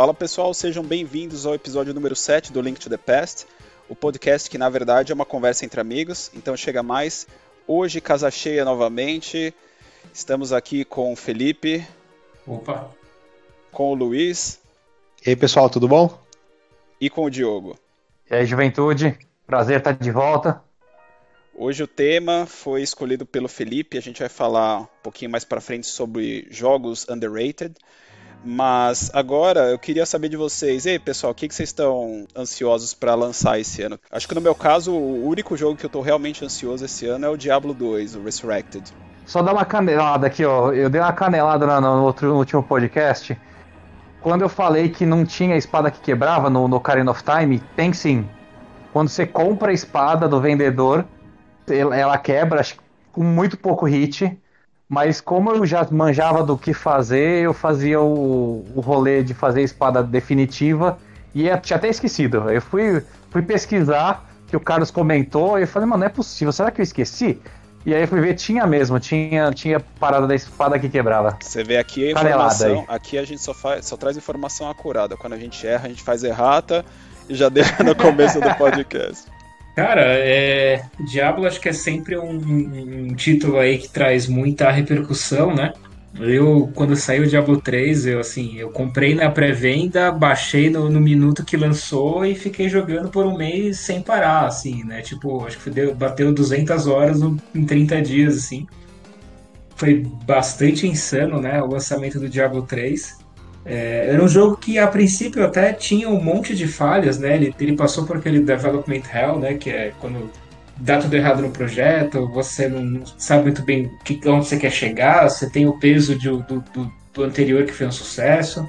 Fala pessoal, sejam bem-vindos ao episódio número 7 do Link to the Past, o podcast que na verdade é uma conversa entre amigos, então chega mais. Hoje, casa cheia novamente, estamos aqui com o Felipe. Opa! Com o Luiz. E aí pessoal, tudo bom? E com o Diogo. E aí, juventude, prazer estar de volta. Hoje o tema foi escolhido pelo Felipe, a gente vai falar um pouquinho mais para frente sobre jogos underrated. Mas agora eu queria saber de vocês, ei pessoal, o que, que vocês estão ansiosos para lançar esse ano? Acho que no meu caso, o único jogo que eu estou realmente ansioso esse ano é o Diablo 2, o Resurrected. Só dar uma canelada aqui, ó. Eu dei uma canelada no, outro, no último podcast. Quando eu falei que não tinha espada que quebrava no, no Ocarina of Time, tem sim. Quando você compra a espada do vendedor, ela quebra com muito pouco hit mas como eu já manjava do que fazer, eu fazia o, o rolê de fazer a espada definitiva e eu tinha até esquecido. Eu fui, fui pesquisar, que o Carlos comentou, e eu falei, mano, não é possível, será que eu esqueci? E aí eu fui ver, tinha mesmo, tinha, tinha parada da espada que quebrava. Você vê aqui a informação, aqui a gente só, faz, só traz informação acurada. Quando a gente erra, a gente faz errata e já deixa no começo do podcast. Cara, é... Diablo acho que é sempre um, um, título aí que traz muita repercussão, né? Eu, quando saiu o Diablo 3, eu assim, eu comprei na pré-venda, baixei no, no, minuto que lançou e fiquei jogando por um mês sem parar, assim, né? Tipo, acho que deu, bateu 200 horas em 30 dias, assim. Foi bastante insano, né? O lançamento do Diablo 3. É, era um jogo que a princípio até tinha um monte de falhas, né? Ele, ele passou por aquele development hell, né? Que é quando dá tudo errado no projeto, você não sabe muito bem que, onde você quer chegar, você tem o peso de, do, do, do, anterior que foi um sucesso.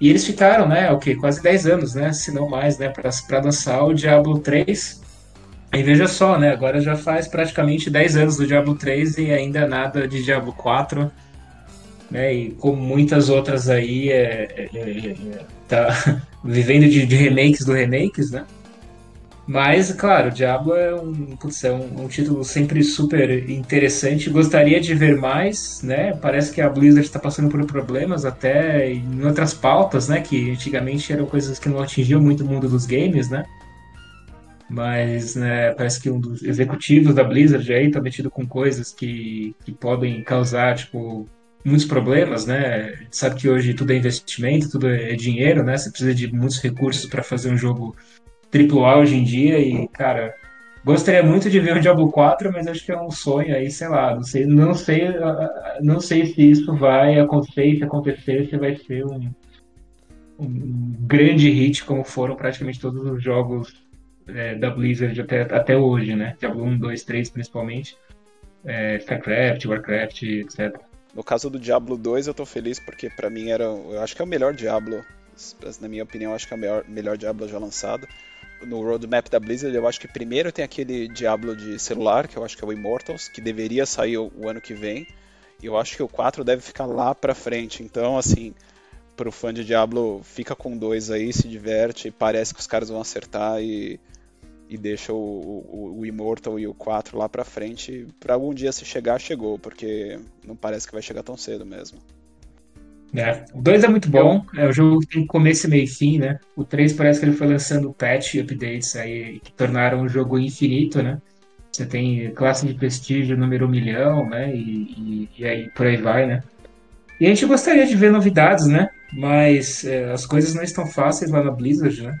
E eles ficaram, né, o que quase 10 anos, né, se não mais, né, para lançar o Diablo 3. E veja só, né, agora já faz praticamente 10 anos do Diablo 3 e ainda nada de Diablo 4 né? E como muitas outras aí, é, é, é, é tá vivendo de, de, remakes do remakes, né? Mas, claro, Diablo é um, putz, é um, um, título sempre super interessante. Gostaria de ver mais, né? Parece que a Blizzard está passando por problemas até em outras pautas, né? Que antigamente eram coisas que não atingiam muito o mundo dos games, né? Mas né, parece que um dos executivos da Blizzard aí está metido com coisas que, que podem causar, tipo, muitos problemas, né? A gente sabe que hoje tudo é investimento, tudo é dinheiro, né? Você precisa de muitos recursos para fazer um jogo AAA hoje em dia e, cara, gostaria muito de ver o Diablo 4, mas acho que é um sonho aí, sei lá, não sei, não sei, não sei se isso vai acontecer, se acontecer, se vai ser um, um grande hit como foram praticamente todos os jogos é, da Blizzard até, até hoje, né? Diablo 1, 2, 3 principalmente, é, StarCraft, Warcraft, etc. No caso do Diablo 2, eu tô feliz porque para mim era, eu acho que é o melhor Diablo, na minha opinião, acho que é o melhor, melhor Diablo já lançado. No roadmap da Blizzard, eu acho que primeiro tem aquele Diablo de celular, que eu acho que é o Immortals, que deveria sair o, o ano que vem. E eu acho que o 4 deve ficar lá pra frente. Então, assim, pro fã de Diablo, fica com dois aí, se diverte, parece que os caras vão acertar e e deixa o, o, o, Immortal e o 4 lá pra frente. Pra algum dia se chegar, chegou, porque não parece que vai chegar tão cedo mesmo. É, o 2 é muito bom, é o jogo que tem começo, meio e fim, né? O 3 parece que ele foi lançando patch e updates aí que tornaram o jogo infinito, né? Você tem classe de prestígio número um milhão, né? E, e, e, aí por aí vai, né? E a gente gostaria de ver novidades, né? Mas é, as coisas não estão fáceis lá na Blizzard, né?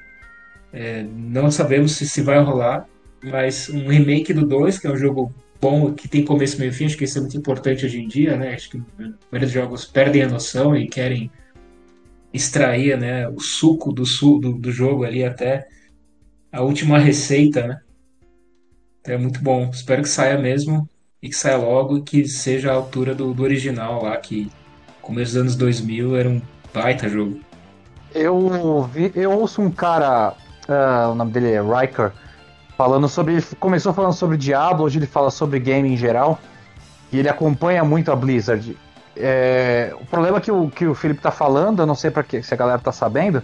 É, não sabemos se, se vai rolar, mas um remake do 2, que é um jogo bom, que tem começo, meio e fim, acho que isso é muito importante hoje em dia, né? Acho que vários jogos perdem a noção e querem extrair né, o suco do, su do, do jogo ali até a última receita, né? Então é muito bom. Espero que saia mesmo e que saia logo e que seja a altura do, do original lá, que começo dos anos 2000 era um baita jogo. Eu, eu ouço um cara uh, o nome dele é Riker, falando sobre. Ele começou falando sobre Diablo, hoje ele fala sobre game em geral. E ele acompanha muito a Blizzard. É, o problema que o, que o Felipe tá falando, eu não sei para que se a galera tá sabendo,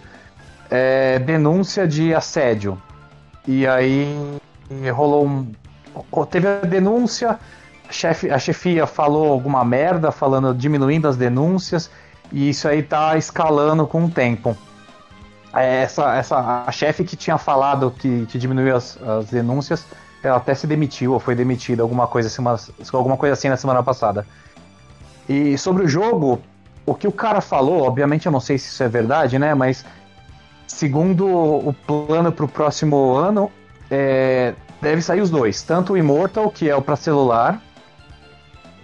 é denúncia de assédio. E aí rolou um. Teve a denúncia, chefe, a chefia falou alguma merda, falando, diminuindo as denúncias, e isso aí tá escalando com o tempo. É, essa, essa, a chefe que tinha falado que, que diminuiu as, as denúncias, ela até se demitiu, ou foi demitida, alguma coisa, semana, alguma coisa assim na semana passada. E sobre o jogo, o que o cara falou, obviamente eu não sei se isso é verdade, né? Mas segundo o plano para o próximo ano, é, deve sair os dois, tanto o Immortal, que é o para celular,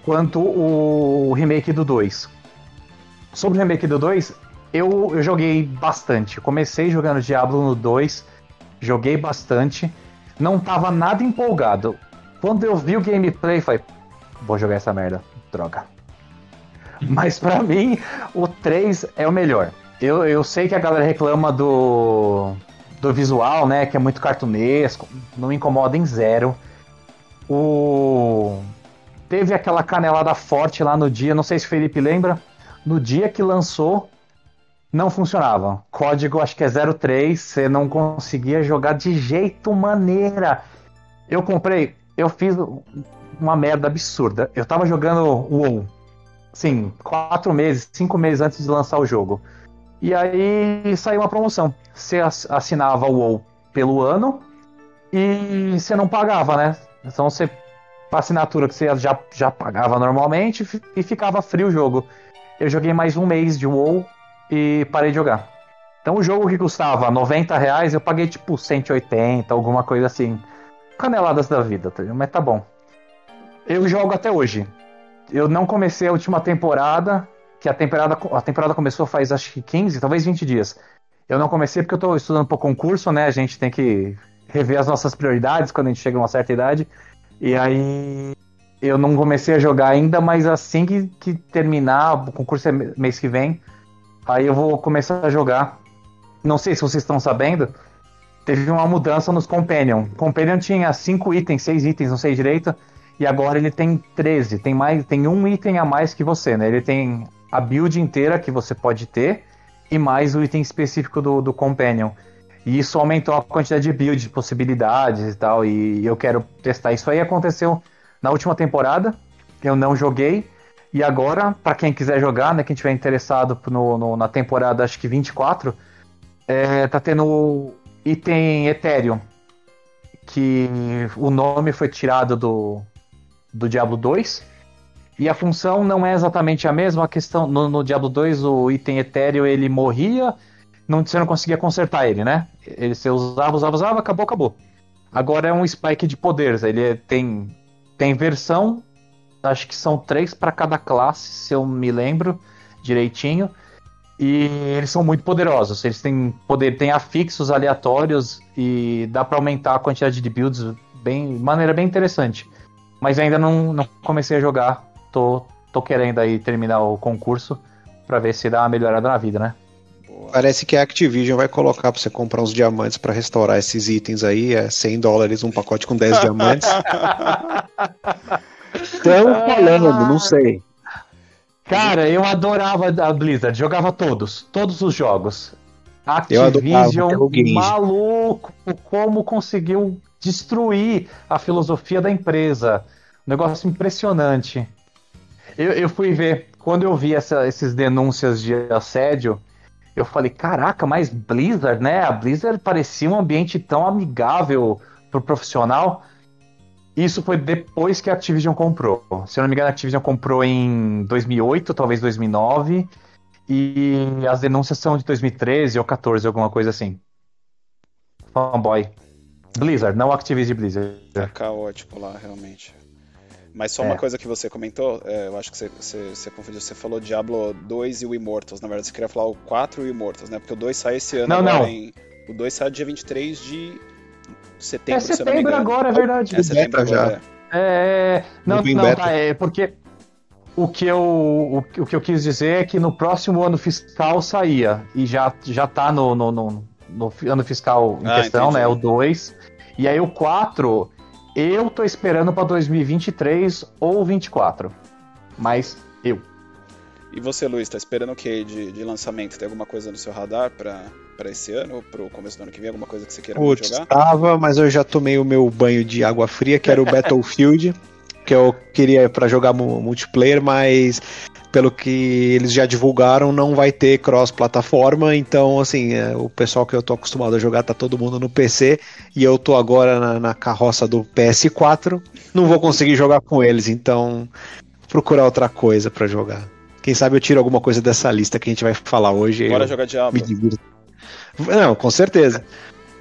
quanto o remake do 2. Sobre o remake do 2, eu, eu joguei bastante. comecei jogando Diablo no 2, joguei bastante, não tava nada empolgado. Quando eu vi o gameplay, falei, vou jogar essa merda, droga. Mas para mim, o 3 é o melhor. Eu, eu sei que a galera reclama do, do visual, né? Que é muito cartunesco. Não me incomoda em zero. O... Teve aquela canelada forte lá no dia, não sei se o Felipe lembra. No dia que lançou, não funcionava. Código acho que é 03, você não conseguia jogar de jeito maneira. Eu comprei, eu fiz uma merda absurda. Eu tava jogando WoW, sim, quatro meses, cinco meses antes de lançar o jogo. E aí saiu uma promoção. Você assinava o WoW pelo ano e você não pagava, né? Então você. A assinatura que você já, já pagava normalmente e ficava frio o jogo. Eu joguei mais um mês de WoW e parei de jogar. Então o jogo que custava 90 reais, eu paguei tipo 180, alguma coisa assim. Caneladas da vida, tá mas tá bom. Eu jogo até hoje. Eu não comecei a última temporada, que a temporada, a temporada começou faz acho que 15, talvez 20 dias. Eu não comecei porque eu estou estudando para concurso, né? A gente tem que rever as nossas prioridades quando a gente chega a uma certa idade. E aí eu não comecei a jogar ainda, mas assim que, que terminar, o concurso é mês que vem, aí eu vou começar a jogar. Não sei se vocês estão sabendo, teve uma mudança nos Companion. Companion tinha 5 itens, 6 itens, não sei direito, e agora ele tem 13. Tem mais, tem um item a mais que você, né? Ele tem a build inteira que você pode ter e mais o item específico do, do Companion. E isso aumentou a quantidade de build, possibilidades e tal. E eu quero testar. Isso aí aconteceu na última temporada. Eu não joguei. E agora, para quem quiser jogar, né, quem tiver interessado no, no, na temporada, acho que 24, é, tá tendo item Ethereum. Que o nome foi tirado do, do Diablo 2. E a função não é exatamente a mesma. A questão no, no Diablo 2, o item etéreo ele morria, não, você não conseguia consertar ele, né? Ele você usava, usava, usava, acabou, acabou. Agora é um spike de poderes. Ele é, tem tem versão, acho que são três para cada classe, se eu me lembro direitinho. E eles são muito poderosos. Eles têm poder, têm afixos aleatórios e dá para aumentar a quantidade de builds bem, de maneira bem interessante. Mas ainda não, não comecei a jogar tô, tô querendo aí terminar o concurso para ver se dá uma melhorada na vida, né? Parece que a Activision vai colocar pra você comprar uns diamantes para restaurar esses itens aí. É 100 dólares um pacote com 10 diamantes. Estão falando, não sei. Cara, eu adorava a Blizzard, jogava todos, todos os jogos. Activision, maluco, como conseguiu destruir a filosofia da empresa. Um negócio impressionante. Eu, eu fui ver, quando eu vi essa, esses denúncias de assédio, eu falei, caraca, mas Blizzard, né? A Blizzard parecia um ambiente tão amigável pro profissional. Isso foi depois que a Activision comprou. Se eu não me engano, a Activision comprou em 2008, talvez 2009. E as denúncias são de 2013 ou 14, alguma coisa assim. Fanboy. Blizzard, não Activision Blizzard. Tá caótico lá, realmente. Mas só é. uma coisa que você comentou, é, eu acho que você, você, você, confundiu, você falou Diablo 2 e o Immortals, na verdade você queria falar o 4 e o Immortals, né? Porque o 2 sai esse ano não, não. em... O 2 sai dia 23 de setembro, é setembro agora, é verdade. É setembro agora, já. É, é não, não, tá, é porque o que, eu, o, o, que eu quis dizer é que no próximo ano fiscal saía, e já, já tá no, no, no, no ano fiscal em ah, questão, entendi. né, o 2, e aí o 4 eu tô esperando para 2023 ou 24. Mas eu. E você, Luiz, tá esperando o que de, de lançamento? Tem alguma coisa no seu radar para esse ano ou pro começo do ano que vem? Alguma coisa que você queira Putz, jogar? Tava, mas eu já tomei o meu banho de água fria, que era o Battlefield. que eu queria para jogar multiplayer, mas pelo que eles já divulgaram, não vai ter cross-plataforma, então, assim, é, o pessoal que eu tô acostumado a jogar tá todo mundo no PC, e eu tô agora na, na carroça do PS4, não vou conseguir jogar com eles, então procurar outra coisa para jogar. Quem sabe eu tiro alguma coisa dessa lista que a gente vai falar hoje. Bora jogar Diablo. Me divirto. Não, com certeza.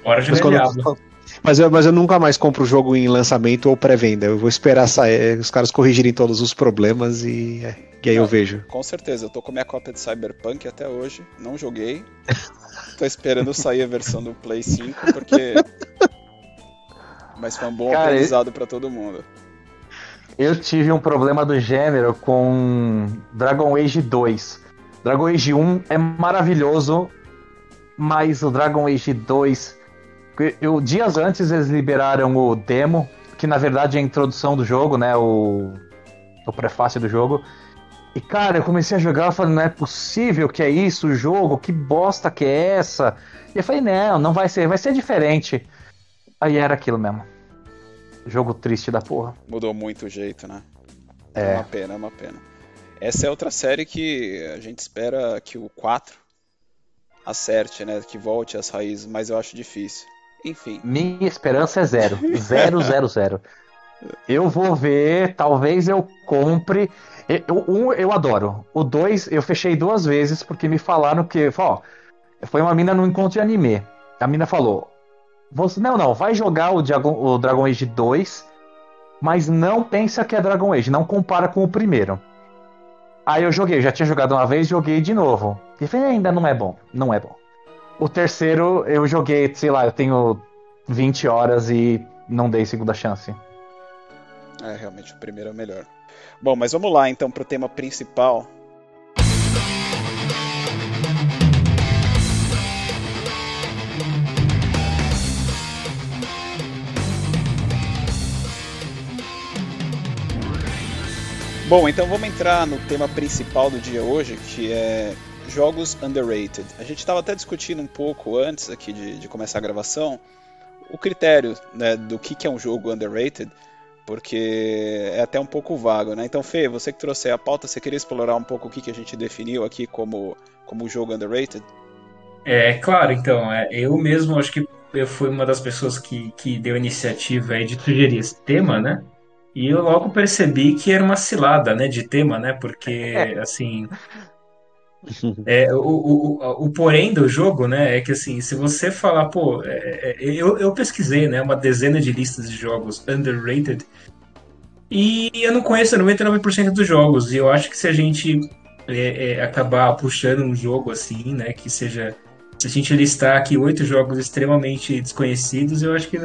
Bora jogar Diablo. Mas eu, mas eu nunca mais compro o jogo em lançamento ou pré-venda. Eu vou esperar sair, os caras corrigirem todos os problemas e, e aí eu vejo. Com certeza, eu tô com minha cópia de Cyberpunk até hoje. Não joguei. tô esperando sair a versão do Play 5, porque. Mas foi um bom Cara, aprendizado eu... para todo mundo. Eu tive um problema do gênero com Dragon Age 2. Dragon Age 1 é maravilhoso, mas o Dragon Age 2 eu, dias antes eles liberaram o demo, que na verdade é a introdução do jogo, né? O, o prefácio do jogo. E cara, eu comecei a jogar, eu falei, não é possível que é isso o jogo, que bosta que é essa? E eu falei, não, não vai ser, vai ser diferente. Aí era aquilo mesmo. Jogo triste da porra. Mudou muito o jeito, né? É. É uma pena, é uma pena. Essa é outra série que a gente espera que o 4 acerte, né? Que volte às raízes, mas eu acho difícil. Enfim. Minha esperança é zero. Zero, zero, zero. Eu vou ver, talvez eu compre. O um eu adoro. O dois eu fechei duas vezes porque me falaram que. Ó, foi uma mina no encontro de anime. A mina falou: você, Não, não, vai jogar o, o Dragon Age 2, mas não pensa que é Dragon Age, não compara com o primeiro. Aí eu joguei, já tinha jogado uma vez, joguei de novo. E falei, ainda não é bom, não é bom. O terceiro eu joguei, sei lá, eu tenho 20 horas e não dei segunda chance. É, realmente o primeiro é o melhor. Bom, mas vamos lá então pro tema principal. Bom, então vamos entrar no tema principal do dia hoje, que é jogos underrated. A gente estava até discutindo um pouco antes aqui de, de começar a gravação o critério né, do que, que é um jogo underrated, porque é até um pouco vago, né? Então, Fê, você que trouxe a pauta, você queria explorar um pouco o que, que a gente definiu aqui como, como jogo underrated? É, claro, então, é, eu mesmo acho que eu fui uma das pessoas que, que deu a iniciativa de sugerir esse tema, né? E eu logo percebi que era uma cilada, né, de tema, né? Porque, assim, é, o, o, o, porém do jogo, né, é que assim, se você falar, pô, é, é, eu, eu pesquisei, né, uma dezena de listas de jogos underrated e eu não conheço 99% dos jogos, e eu acho que se a gente é, é, acabar puxando um jogo assim, né, que seja, se a gente listar aqui oito jogos extremamente desconhecidos, eu acho que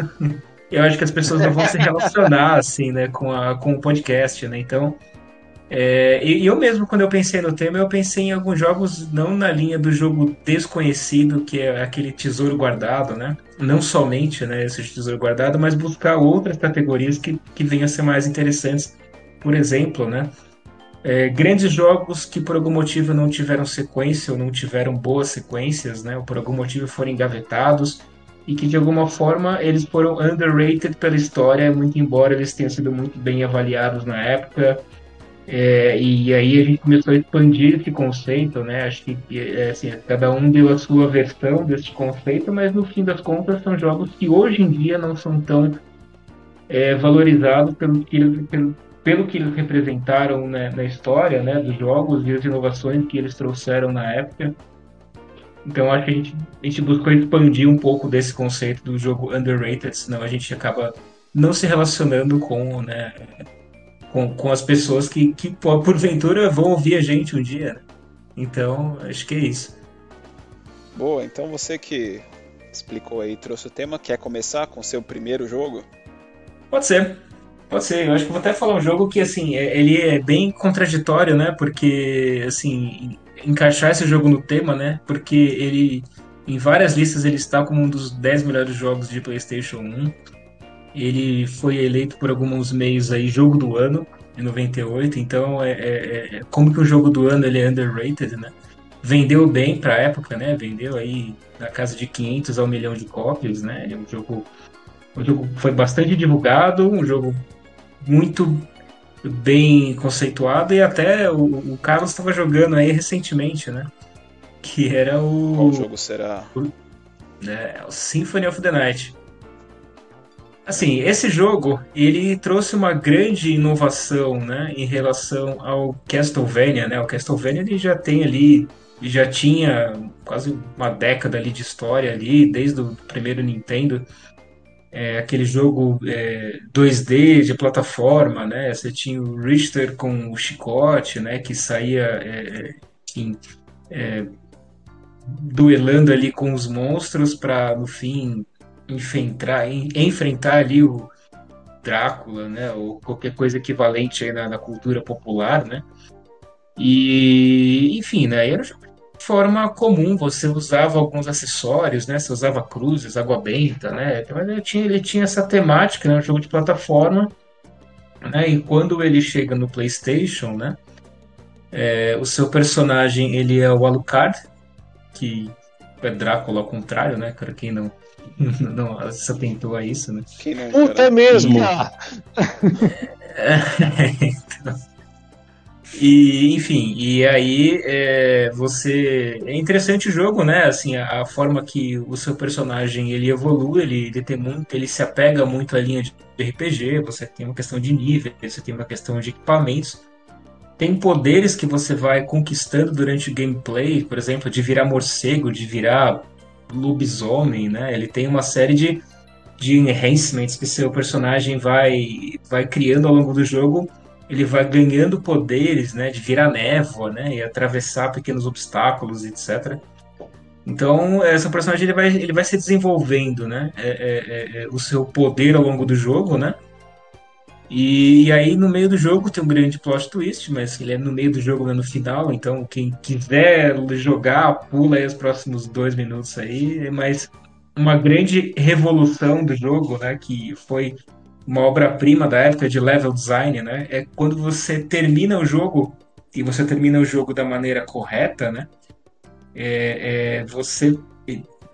eu acho que as pessoas não vão se relacionar assim, né, com, a, com o podcast, né, então é, e eu mesmo, quando eu pensei no tema, eu pensei em alguns jogos não na linha do jogo desconhecido, que é aquele tesouro guardado, né? Não somente né, esse tesouro guardado, mas buscar outras categorias que, que venham a ser mais interessantes. Por exemplo, né? É, grandes jogos que por algum motivo não tiveram sequência ou não tiveram boas sequências, né? Ou por algum motivo foram engavetados e que de alguma forma eles foram underrated pela história, muito embora eles tenham sido muito bem avaliados na época é, e aí a gente começou a expandir esse conceito, né? Acho que é, assim, cada um deu a sua versão desse conceito, mas no fim das contas são jogos que hoje em dia não são tão é, valorizados pelo que, eles, pelo, pelo que eles representaram né, na história né, dos jogos e as inovações que eles trouxeram na época. Então acho que a gente, a gente buscou expandir um pouco desse conceito do jogo underrated, senão a gente acaba não se relacionando com né, com, com as pessoas que, que, porventura, vão ouvir a gente um dia. Né? Então, acho que é isso. Boa, então você que explicou aí, trouxe o tema, quer começar com o seu primeiro jogo? Pode ser. Pode ser. Eu acho que vou até falar um jogo que, assim, é, ele é bem contraditório, né? Porque, assim, encaixar esse jogo no tema, né? Porque ele, em várias listas, ele está como um dos 10 melhores jogos de PlayStation 1. Ele foi eleito por alguns meios aí jogo do ano em 98, então é, é, é como que o jogo do ano ele é underrated, né? Vendeu bem para a época, né? Vendeu aí na casa de 500 a 1 milhão de cópias, né? É um jogo, um jogo foi bastante divulgado, um jogo muito bem conceituado e até o, o Carlos estava jogando aí recentemente, né? Que era o. Qual jogo será? O, é, o Symphony of the Night. Assim, esse jogo, ele trouxe uma grande inovação, né, em relação ao Castlevania, né? O Castlevania ele já tem ali, já tinha quase uma década ali de história ali, desde o primeiro Nintendo. É, aquele jogo é, 2D de plataforma, né? Você tinha o Richter com o chicote, né? Que saía, é, enfim, é, duelando ali com os monstros para no fim enfrentar, enfrentar ali o Drácula, né, ou qualquer coisa equivalente na, na cultura popular, né? E, enfim, né, era de forma comum, você usava alguns acessórios, né? Você usava cruzes, água benta, né? Então ele tinha, ele tinha essa temática, né? Um jogo de plataforma, né? E quando ele chega no PlayStation, né? É, o seu personagem ele é o Alucard, que é Drácula ao contrário, né? Para quem não não se atentou a isso, né? Quem não, Puta, é mesmo! então, e, enfim, e aí é, você. É interessante o jogo, né? Assim, a, a, forma que o seu personagem ele evolui, ele, ele tem muito, ele se apega muito à linha de RPG, você tem uma questão de nível, você tem uma questão de equipamentos. Tem poderes que você vai conquistando durante o gameplay, por exemplo, de virar morcego, de virar lobisomem, né? Ele tem uma série de, de enhancements que seu personagem vai, vai criando ao longo do jogo. Ele vai ganhando poderes, né? De virar névoa, né? E atravessar pequenos obstáculos, etc. Então, essa personagem ele vai, ele vai se desenvolvendo, né? É, é, é, é o seu poder ao longo do jogo, né? E, e, aí no meio do jogo tem um grande plot twist, mas ele é no meio do jogo, não é no final, então quem quiser jogar, pula aí os próximos dois minutos aí, mas uma grande revolução do jogo, né, que foi uma obra-prima da época de level design, né, é quando você termina o jogo, e você termina o jogo da maneira correta, né, é, é, você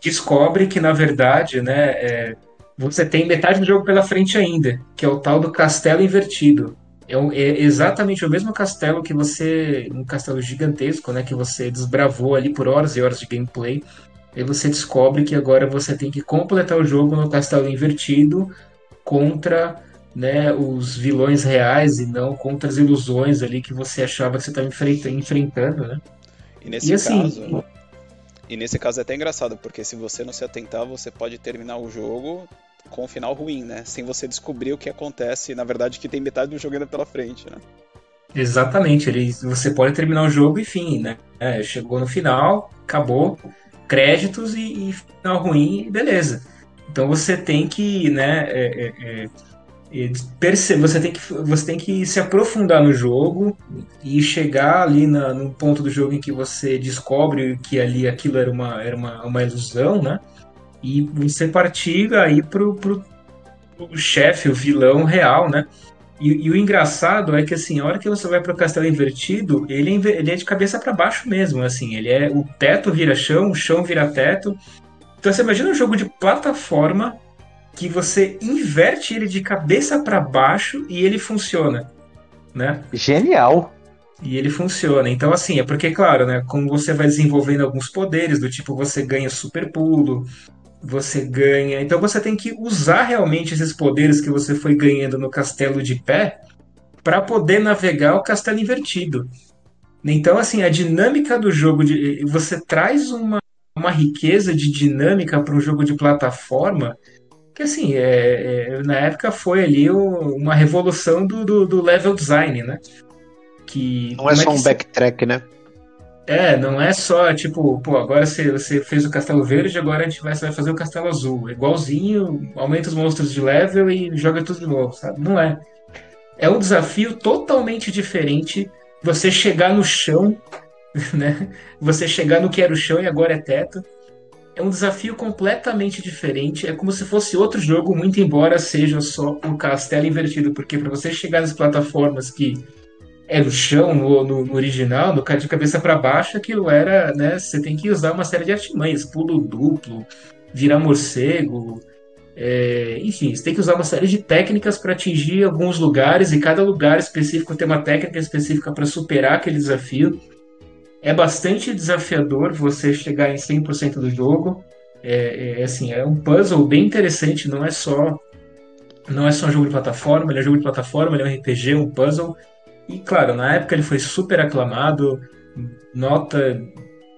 descobre que na verdade, né, é, você tem metade do jogo pela frente ainda, que é o tal do castelo invertido. É, é, exatamente o mesmo castelo que você. Um castelo gigantesco, né? Que você desbravou ali por horas e horas de gameplay. E você descobre que agora você tem que completar o jogo no castelo invertido contra né, os vilões reais e não contra as ilusões ali que você achava que você estava enfrentando, né? E nesse e, assim, caso. E nesse caso é até engraçado, porque se você não se atentar, você pode terminar o jogo com um final ruim, né? Sem você descobrir o que acontece, na verdade, que tem metade do jogo ainda pela frente, né? Exatamente, ele, você pode terminar o jogo e fim, né? É, chegou no final, acabou, créditos e, e, final ruim, beleza. Então você tem que, né, é, é, é perceber, você tem que, você tem que se aprofundar no jogo e chegar ali na, no ponto do jogo em que você descobre que ali aquilo era uma, era uma, uma ilusão, né? E você partir aí pro, pro, pro chefe, o vilão real, né? E, e, o engraçado é que, assim, a hora que você vai pro castelo invertido, ele, é ele é de cabeça para baixo mesmo, assim. Ele é... O teto vira chão, o chão vira teto. Então você imagina um jogo de plataforma que você inverte ele de cabeça para baixo e ele funciona, né? Genial! E ele funciona. Então, assim, é porque, claro, né? Como você vai desenvolvendo alguns poderes, do tipo você ganha super pulo, você ganha. Então você tem que usar realmente esses poderes que você foi ganhando no castelo de pé para poder navegar o castelo invertido. Então, assim, a dinâmica do jogo de você traz uma, uma riqueza de dinâmica para um jogo de plataforma que, assim, é, é na época foi ali o, uma revolução do, do, do, level design, né? Que, Não é só é um backtrack, né? É, não é só tipo, pô, agora você, você fez o castelo verde, agora a gente vai, vai fazer o castelo azul. Igualzinho, aumenta os monstros de level e joga tudo de novo, sabe? Não é. É um desafio totalmente diferente você chegar no chão, né? Você chegar no que era o chão e agora é teto. É um desafio completamente diferente. É como se fosse outro jogo, muito embora seja só um castelo invertido, porque para você chegar nas plataformas que é no chão, no, no, no original, no de cabeça para baixo, aquilo era, né? Você tem que usar uma série de artimanhas, pulo duplo, virar morcego, É, enfim, você tem que usar uma série de técnicas para atingir alguns lugares e cada lugar específico tem uma técnica específica para superar aquele desafio. É bastante desafiador você chegar em 100% do jogo. É, é, assim, é um puzzle bem interessante, não é só não é só um jogo de plataforma, ele é um jogo de plataforma, ele é um RPG, um puzzle. E claro, na época ele foi super aclamado, nota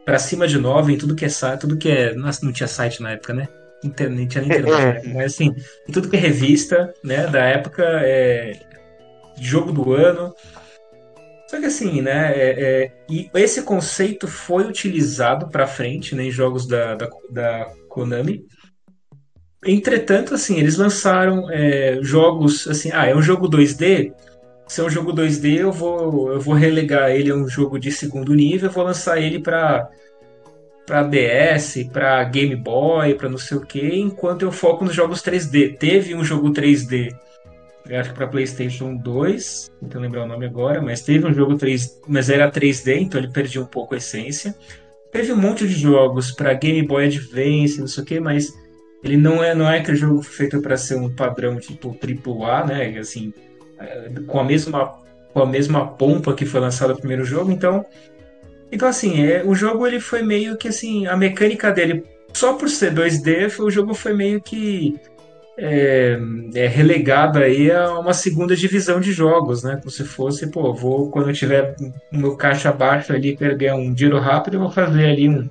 para cima de 9 em tudo que é site, tudo que é. Nossa, não tinha site na época, né? Internet, tinha internet, né? mas assim, em tudo que é revista, né, da época, é jogo do ano. Só que assim, né, é, é, e esse conceito foi utilizado para frente né, em jogos da, da, da Konami. Entretanto, assim, eles lançaram é, jogos assim, ah, é um jogo 2D. Se é um jogo 2D, eu vou, eu vou relegar ele a um jogo de segundo nível, eu vou lançar ele para para DS, para Game Boy, para não sei o que, enquanto eu foco nos jogos 3D. Teve um jogo 3D, acho que para PlayStation 2, não tenho lembrar o nome agora, mas teve um jogo 3, mas era 3D, então ele perdia um pouco a essência. Teve um monte de jogos para Game Boy Advance, não sei o que, mas ele não é, não é aquele jogo feito para ser um padrão tipo AAA, né? Assim, é, com a mesma com a mesma pompa que foi lançado o primeiro jogo, então então assim, é, o jogo ele foi meio que assim, a mecânica dele só por ser 2D, o jogo foi meio que é, é, relegado aí a uma segunda divisão de jogos, né? Como se fosse, pô, vou quando eu tiver meu caixa baixo ali, pegar um giro rápido, eu vou fazer ali um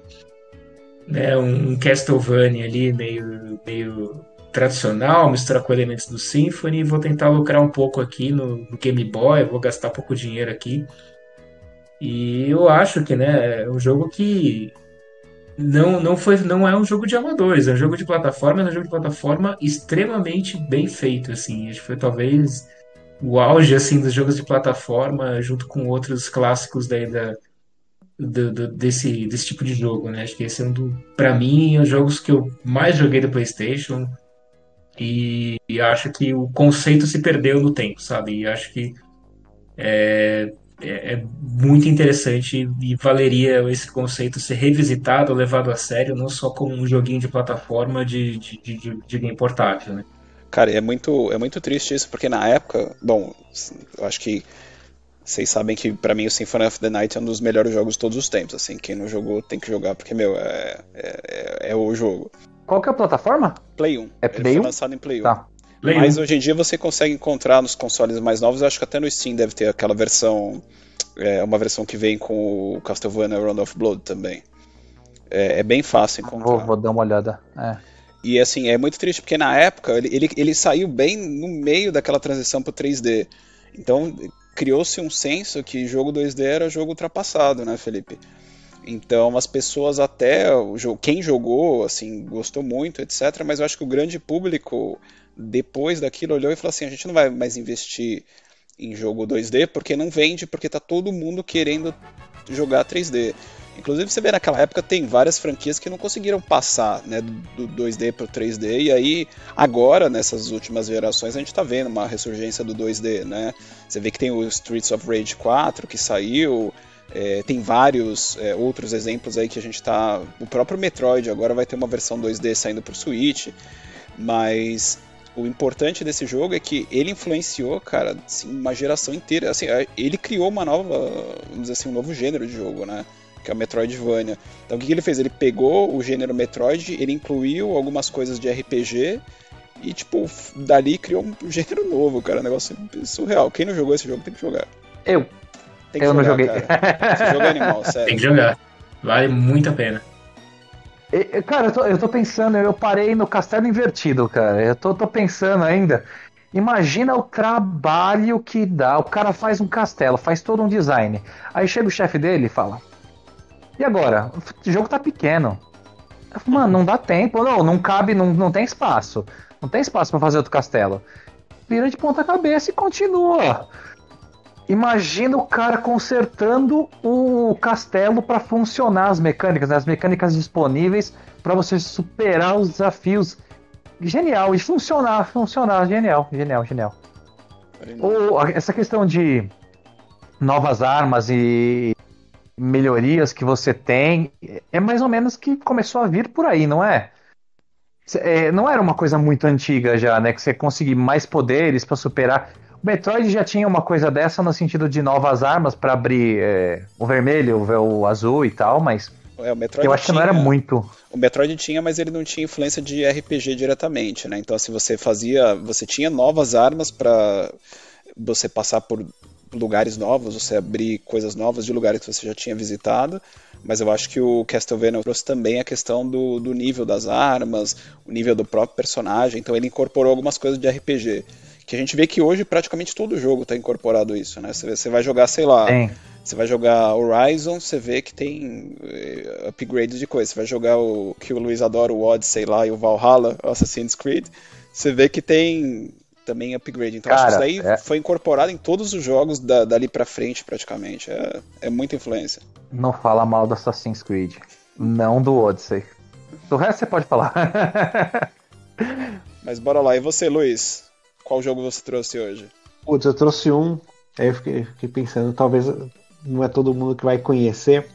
né, um Castlevania ali meio, meio tradicional, misturar com elementos do Symphony vou tentar lucrar um pouco aqui no, no, Game Boy, vou gastar pouco dinheiro aqui. E eu acho que né, é um jogo que não, não, foi, não é um jogo de amadores, é um jogo de plataforma, é um jogo de plataforma extremamente bem feito, assim. Acho que foi talvez o auge assim dos jogos de plataforma junto com outros clássicos daí da, do, do, desse, desse tipo de jogo, né? Acho que esse é um do, mim, os jogos que eu mais joguei do PlayStation e, e, acho que o conceito se perdeu no tempo, sabe? E acho que é, é, é, muito interessante e valeria esse conceito ser revisitado, levado a sério, não só como um joguinho de plataforma de, de, de, de game portátil, né? Cara, é muito, é muito triste isso, porque na época, bom, eu acho que vocês sabem que para mim o Symphony of the Night é um dos melhores jogos de todos os tempos, assim, quem não jogou tem que jogar porque, meu, é, é, é o jogo. Qual que é a plataforma? Play 1. É Play 1? Ele foi lançado em Play 1. Tá. Play Mas 1. hoje em dia você consegue encontrar nos consoles mais novos, acho que até no Steam deve ter aquela versão, é, uma versão que vem com o Castlevania Round of Blood também. É, é bem fácil encontrar. Vou, vou dar uma olhada. É. E assim, é muito triste porque na época ele, ele, ele saiu bem no meio daquela transição pro 3D. Então, criou-se um senso que jogo 2D era jogo ultrapassado, né, Felipe? Então as pessoas até quem jogou assim gostou muito, etc. Mas eu acho que o grande público depois daquilo olhou e falou assim: a gente não vai mais investir em jogo 2D porque não vende, porque tá todo mundo querendo jogar 3D. Inclusive, você vê naquela época tem várias franquias que não conseguiram passar né, do 2D para o 3D, e aí agora, nessas últimas gerações, a gente está vendo uma ressurgência do 2D. Né? Você vê que tem o Streets of Rage 4 que saiu, é, tem vários é, outros exemplos aí que a gente está. O próprio Metroid agora vai ter uma versão 2D saindo para o Switch, mas o importante desse jogo é que ele influenciou, cara, assim, uma geração inteira. Assim, ele criou uma nova, vamos dizer assim, um novo gênero de jogo, né? que é o Metroidvania. Então o que, que ele fez? Ele pegou o gênero Metroid, ele incluiu algumas coisas de RPG e, tipo, dali criou um gênero novo, cara. Um negócio surreal. Quem não jogou esse jogo tem que jogar. Eu. Tem que eu jogar, não joguei. Cara. Esse jogo é animal, sério. Tem que jogar. Vale muito a pena. Cara, eu tô, eu tô pensando, eu parei no castelo invertido, cara. Eu tô, tô pensando ainda. Imagina o trabalho que dá. O cara faz um castelo, faz todo um design. Aí chega o chefe dele e fala: e agora? O jogo tá pequeno. Mano, não dá tempo. Não, não cabe, não, não tem espaço. Não tem espaço para fazer outro castelo. Vira de ponta cabeça e continua. Imagina o cara consertando o castelo para funcionar as mecânicas, né? as mecânicas disponíveis para você superar os desafios. Genial, e funcionar, funcionar, genial, genial, genial. Ou essa questão de novas armas e melhorias que você tem, é mais ou menos que começou a vir por aí, não é? é, não era uma coisa muito antiga já, né? Que você conseguir mais poderes para superar. Metroid já tinha uma coisa dessa no sentido de novas armas para abrir é, o vermelho, o azul e tal, mas é, eu acho tinha, que não era muito. O Metroid tinha, mas ele não tinha influência de RPG diretamente, né? Então, assim, você fazia, você tinha novas armas para você passar por lugares novos, você abrir coisas novas de lugares que você já tinha visitado, mas eu acho que o Castlevania trouxe também a questão do, do nível das armas, o nível do próprio personagem, então ele incorporou algumas coisas de RPG. Que a gente vê que hoje praticamente todo jogo está incorporado isso, né? Você, você vai jogar, sei lá, Sim. você vai jogar Horizon, você vê que tem uh, upgrades de coisa. Você vai jogar o que o Luiz adora, o Odyssey lá e o Valhalla, Assassin's Creed, você vê que tem também upgrade. Então Cara, acho que isso aí é... foi incorporado em todos os jogos da, dali pra frente, praticamente. É, é muita influência. Não fala mal do Assassin's Creed. Não do Odyssey. Do resto você pode falar. Mas bora lá. E você, Luiz? Qual jogo você trouxe hoje? Putz, eu trouxe um. Aí eu fiquei, fiquei pensando, talvez não é todo mundo que vai conhecer.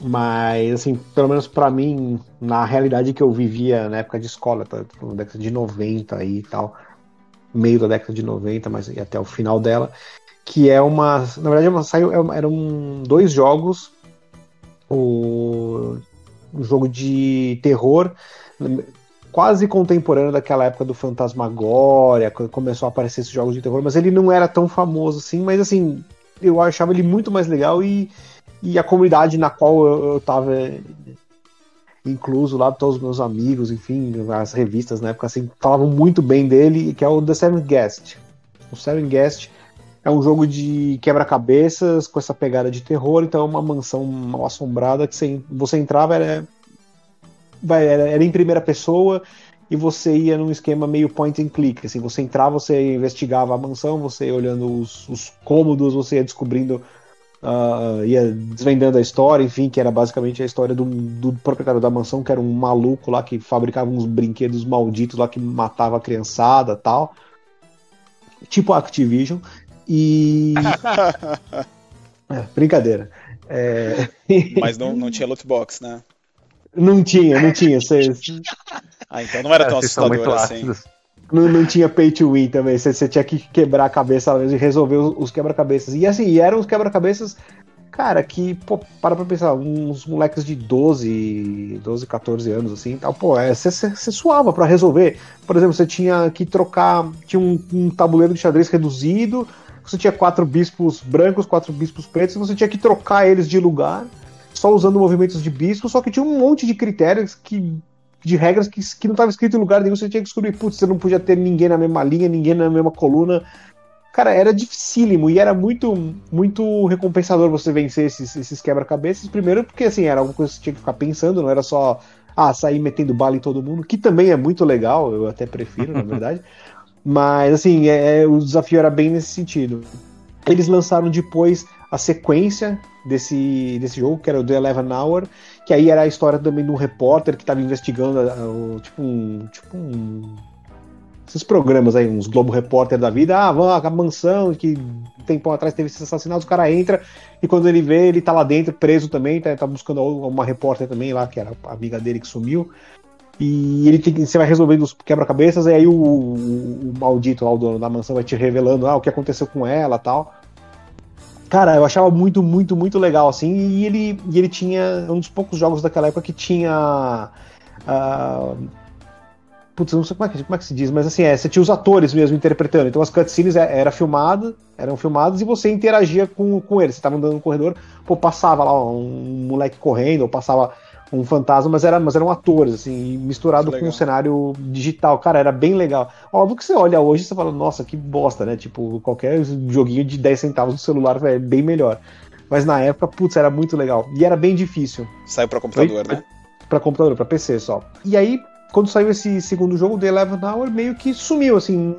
Mas, assim, pelo menos para mim, na realidade que eu vivia na época de escola, tá, na década de 90 aí e tal, meio da década de 90, mas até o final dela, que é uma, na verdade, uma, saiu, é eram dois jogos, o um jogo de terror quase contemporâneo daquela época do Fantasmagória, quando começou a aparecer esses jogos de terror, mas ele não era tão famoso assim, mas assim, eu achava ele muito mais legal e, e a comunidade na qual eu, eu tava incluso lá todos os meus amigos, enfim, as revistas na época assim, falavam muito bem dele, que é o The Seven Guest. O Seven Guest é um jogo de quebra-cabeças com essa pegada de terror, então é uma mansão mal assombrada que você, você entrava era, era, era em primeira pessoa e você ia num esquema meio point and click, assim, você entrava, você investigava a mansão, você ia olhando os, os cômodos, você ia descobrindo uh, ia desvendando a história, enfim, que era basicamente a história do, do, proprietário da mansão, que era um maluco lá que fabricava uns brinquedos malditos lá que matava a criançada tal. Tipo Activision. E. é, brincadeira. É... Mas não, não tinha loot box, né? Não tinha, não tinha. Vocês... ah, então não era tão assustador assim. Não, não, tinha pay to win também. Você, tinha que quebrar a cabeça e resolver os, os quebra-cabeças. E assim, e eram os quebra-cabeças, cara, que, pô, para pra pensar, uns moleques de 12, 12, 14 anos, assim, tal, pô, é, você, você suava para resolver. Por exemplo, você tinha que trocar, tinha um, um tabuleiro de xadrez reduzido, você tinha quatro bispos brancos, quatro bispos pretos, você tinha que trocar eles de lugar, só usando movimentos de bispo, só que tinha um monte de critérios que de regras que, que não estava escrito em lugar nenhum, você tinha que descobrir, putz, você não podia ter ninguém na mesma linha, ninguém na mesma coluna. Cara, era dificílimo e era muito muito recompensador você vencer esses, esses quebra-cabeças. Primeiro, porque assim, era uma coisa que você tinha que ficar pensando, não era só ah, sair metendo bala em todo mundo, que também é muito legal, eu até prefiro, na verdade. Mas assim, é, é, o desafio era bem nesse sentido. Eles lançaram depois a sequência desse, desse jogo, que era o The Eleven Hour, que aí era a história também de um repórter que estava investigando uh, tipo um. Tipo um. Esses programas aí, uns Globo Repórter da vida, ah, vamos a mansão que um tempo atrás teve esses assassinatos, o cara entra e quando ele vê, ele tá lá dentro, preso também, tá, tá buscando uma repórter também lá, que era a amiga dele que sumiu. E ele tem, você vai resolvendo os quebra-cabeças, e aí o, o, o, maldito lá, o dono da mansão, vai te revelando ah, o que aconteceu com ela tal. Cara, eu achava muito, muito, muito legal, assim, e ele, e ele tinha um dos poucos jogos daquela época que tinha. Uh, putz, não sei como é, que, como é que se diz, mas assim, é, você tinha os atores mesmo interpretando. Então as cutscenes é, era filmada, eram filmadas e você interagia com, com eles. Você estava andando no corredor, pô, passava lá um moleque correndo, ou passava um fantasma, mas, era, mas eram atores, assim, misturado com um cenário digital. Cara, era bem legal. Óbvio que você olha hoje e você fala, nossa, que bosta, né? Tipo, qualquer joguinho de 10 centavos no celular é bem melhor. Mas na época, putz, era muito legal. E era bem difícil. Saiu pra computador, Foi, né? Pra computador, pra PC só. E aí, quando saiu esse segundo jogo, The Eleven Hour, meio que sumiu, assim,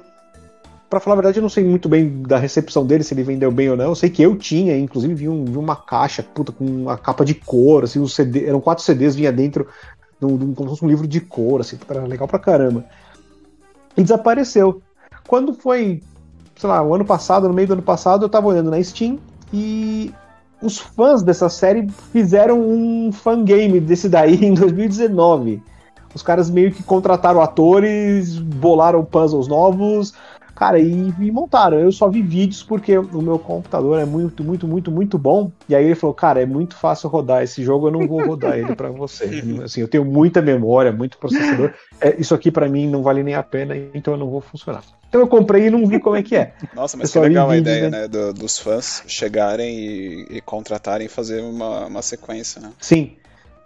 para falar a verdade, eu não sei muito bem da recepção dele, se ele vendeu bem ou não. Eu sei que eu tinha, inclusive vi, um, vi uma caixa, puta, com uma capa de cor, assim, um CD, eram quatro CDs, vinha dentro de um, como se fosse um livro de cor, assim, era legal pra caramba. E desapareceu. Quando foi, sei lá, o ano passado, no meio do ano passado, eu tava olhando na Steam e os fãs dessa série fizeram um fangame desse daí em 2019. Os caras meio que contrataram atores, bolaram puzzles novos, Cara, e, e, montaram. Eu só vi vídeos porque o meu computador é muito, muito, muito, muito bom. E aí ele falou, cara, é muito fácil rodar esse jogo, eu não vou rodar ele para você. Assim, eu tenho muita memória, muito processador. É, isso aqui para mim não vale nem a pena, então eu não vou funcionar. Então eu comprei e não vi como é que é. Nossa, mas que legal a ideia, né, do, dos fãs chegarem e, e contratarem e fazer uma, uma sequência, né? Sim.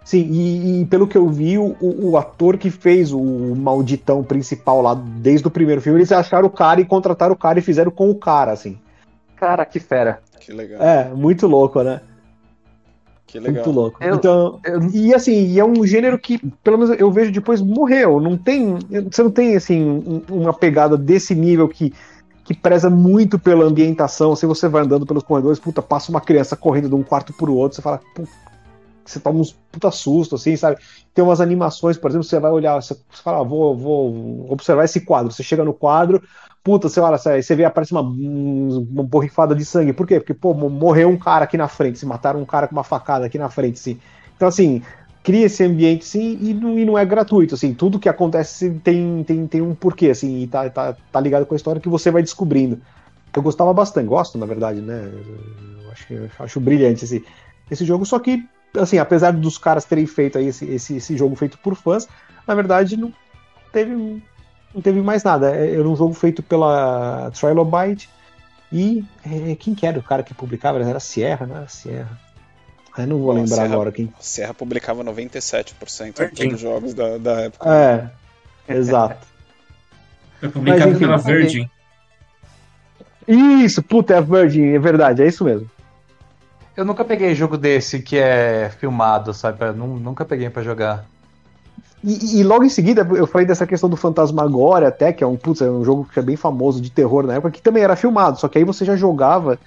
Sim, e, e, pelo que eu vi, o, o, ator que fez o malditão principal lá desde o primeiro filme, eles acharam o cara e contrataram o cara e fizeram com o cara, assim. Cara, que fera. Que legal. É, muito louco, né? Que legal. Muito louco. Eu, então, eu... e assim, é um gênero que, pelo menos eu vejo depois, morreu. Não tem. Você não tem, assim, uma pegada desse nível que que preza muito pela ambientação. Se você vai andando pelos corredores, puta, passa uma criança correndo de um quarto pro outro, você fala, você toma uns puta susto, assim, sabe? Tem umas animações, por exemplo, você vai olhar, você fala, ah, vou, vou observar esse quadro. Você chega no quadro, puta, você olha, você vê, aparece uma, uma borrifada de sangue. Por quê? Porque, pô, morreu um cara aqui na frente, se mataram um cara com uma facada aqui na frente, assim. Então, assim, cria esse ambiente, sim, e não, e não é gratuito, assim. Tudo que acontece tem, tem, tem um porquê, assim, e tá, tá, tá ligado com a história que você vai descobrindo. Eu gostava bastante, gosto, na verdade, né? Eu acho, eu acho brilhante esse, esse jogo, só que assim, apesar dos caras terem feito aí esse, esse, esse jogo feito por fãs, na verdade não teve, não teve mais nada. É, era um jogo feito pela Trilobite e é, quem que era o cara que publicava? Era Sierra, né? Sierra. Eu não vou Bom, lembrar Serra, agora quem. Serra publicava 97% de todos os jogos da, da época. É, exato. Eu publicava Mas, enfim, pela Virgin. Isso, puta, é a Virgin, é verdade, é isso mesmo. Eu nunca peguei jogo desse que é filmado, sabe? Eu nunca peguei para jogar. E, e, logo em seguida, eu falei dessa questão do Fantasmagória até, que é um, putz, é um jogo que é bem famoso de terror na época, que também era filmado, só que aí você já jogava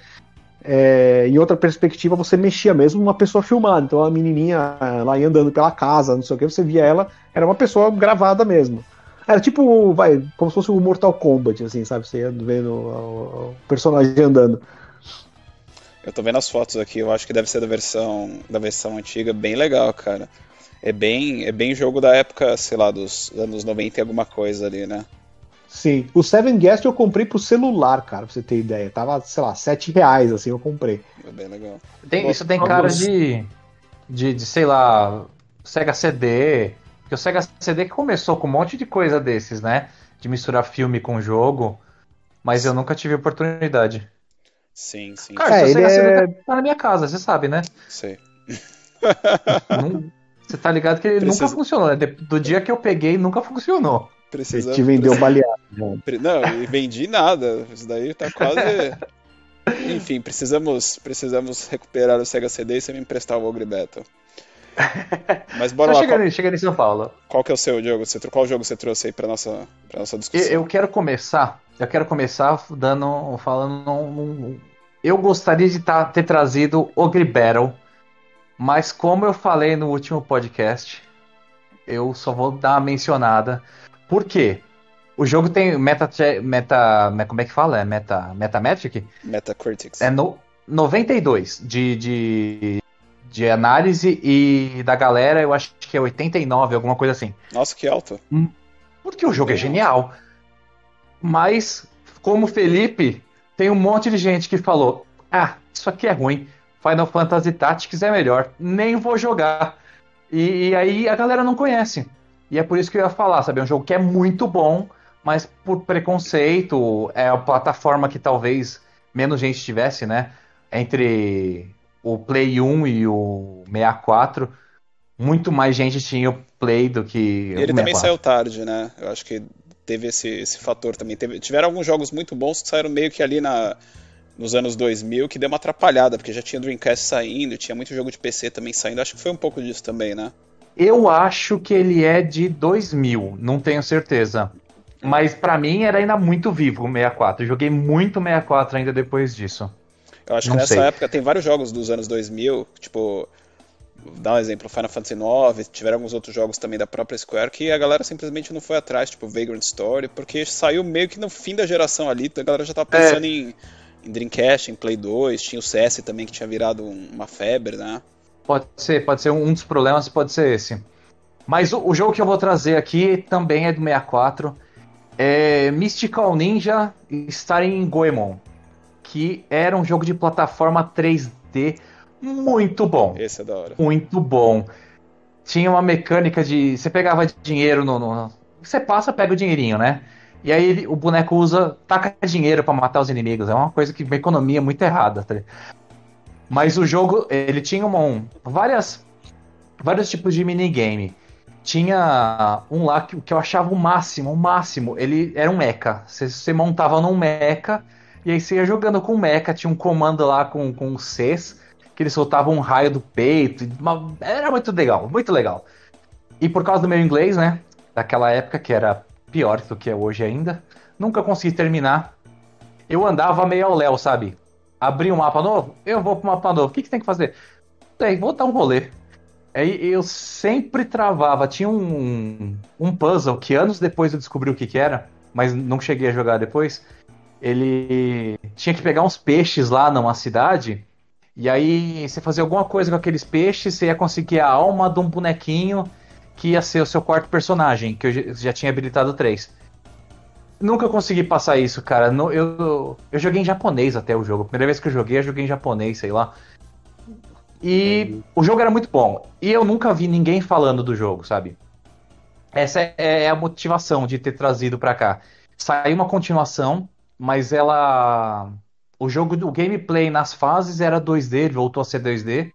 é, em outra perspectiva, você mexia mesmo uma pessoa filmada. Então a menininha lá ia andando pela casa, não sei o que, você via ela, era uma pessoa gravada mesmo. Era tipo, vai, como se fosse o Mortal Kombat, assim, sabe? Você ia vendo o personagem andando. Eu tô vendo as fotos aqui, eu acho que deve ser da versão da versão antiga, bem legal, cara. É bem, é bem jogo da época, sei lá, dos anos 90 e alguma coisa ali, né? Sim. O Seven Guest eu comprei pro celular, cara, pra você ter ideia. Tava, sei lá, 7 reais, assim, eu comprei. É bem legal. Tem, isso tem cara de, de, de, sei lá, Sega CD. Porque o Sega CD que começou com um monte de coisa desses, né? De misturar filme com jogo. Mas eu nunca tive oportunidade. Sim, sim. Cara, é, ele é... tá na minha casa, você sabe, né? Sei. Não... Você tá ligado que ele Precisa... nunca funcionou, né? Do dia que eu peguei, nunca funcionou. Precisa... Você te vendeu baleado. Não, e vendi nada. Isso daí tá quase... Enfim, precisamos, precisamos recuperar o Sega CD e você me emprestar o Ogre Battle. Mas bora lá. Chega, qual... em São Paulo. Qual que é o seu jogo? Você, qual jogo você trouxe aí pra nossa, pra nossa discussão? Eu, eu quero começar. Eu quero começar dando, falando um, eu gostaria de tá, ter trazido Ogre Battle, mas como eu falei no último podcast, eu só vou dar uma mencionada. Por quê? O jogo tem meta, meta como é que fala? É meta, Metametric? Metacritics. É no, 92 de, de, de análise e da galera eu acho que é 89, alguma coisa assim. Nossa, que alto. Hum, porque o jogo é genial. Mas, como Felipe, tem um monte de gente que falou: ah, isso aqui é ruim. Final Fantasy Tactics é melhor. Nem vou jogar. E, e, aí a galera não conhece. E é por isso que eu ia falar, sabe? É um jogo que é muito bom, mas por preconceito, é a plataforma que talvez menos gente tivesse, né? Entre o Play 1 e o 64, muito mais gente tinha o Play do que o Ele também saiu tarde, né? Eu acho que teve esse, esse fator também. Teve, tiveram alguns jogos muito bons que saíram meio que ali na nos anos 2000 que deu uma atrapalhada, porque já tinha Dreamcast saindo, tinha muito jogo de PC também saindo. Acho que foi um pouco disso também, né? Eu acho que ele é de 2000, não tenho certeza. Mas para mim era ainda muito vivo o 64. Eu joguei muito 64 ainda depois disso. Eu acho não que nessa sei. época tem vários jogos dos anos 2000, tipo, dar um exemplo, Final Fantasy IX, tiveram alguns outros jogos também da própria Square que a galera simplesmente não foi atrás, tipo Vagrant Story, porque saiu meio que no fim da geração ali, a galera já tava pensando é. em em Dreamcast, em Play 2, tinha o CS também que tinha virado uma febre, né? Pode ser, pode ser um dos problemas, pode ser esse. Mas o, o, jogo que eu vou trazer aqui também é do 64. É Mystical Ninja Starring Goemon. Que era um jogo de plataforma 3D muito bom. Esse é da hora. Muito bom. Tinha uma mecânica de. Você pegava dinheiro no. no... Você passa, pega o dinheirinho, né? E aí o boneco usa, taca dinheiro para matar os inimigos. É uma coisa que uma economia muito errada. Tá? Mas o jogo, ele tinha uma, um, várias, vários tipos de minigame. Tinha um lá que, que eu achava o máximo, o máximo. Ele era um mecha. Você, você montava num mecha e aí você ia jogando com o mecha. Tinha um comando lá com, com Cs que ele soltava um raio do peito. Uma, era muito legal, muito legal. E por causa do meu inglês, né? Daquela época que era pior do que é hoje ainda, nunca consegui terminar. Eu andava meio ao léu, sabe? Abri um mapa novo, eu vou pro mapa novo. O que, que tem que fazer? Tem, vou dar um rolê. Aí eu sempre travava. Tinha um, um puzzle que anos depois eu descobri o que, que era, mas não cheguei a jogar depois. Ele tinha que pegar uns peixes lá numa cidade. E aí você fazia alguma coisa com aqueles peixes, você ia conseguir a alma de um bonequinho que ia ser o seu quarto personagem, que eu já tinha habilitado três. Nunca consegui passar isso, cara. eu, eu joguei em japonês até o jogo. A primeira vez que eu joguei, eu joguei em japonês, sei lá. E o jogo era muito bom. E eu nunca vi ninguém falando do jogo, sabe? Essa é, é a motivação de ter trazido pra cá. Saiu uma continuação, mas ela. O jogo, o gameplay nas fases era 2D, voltou a ser 2D.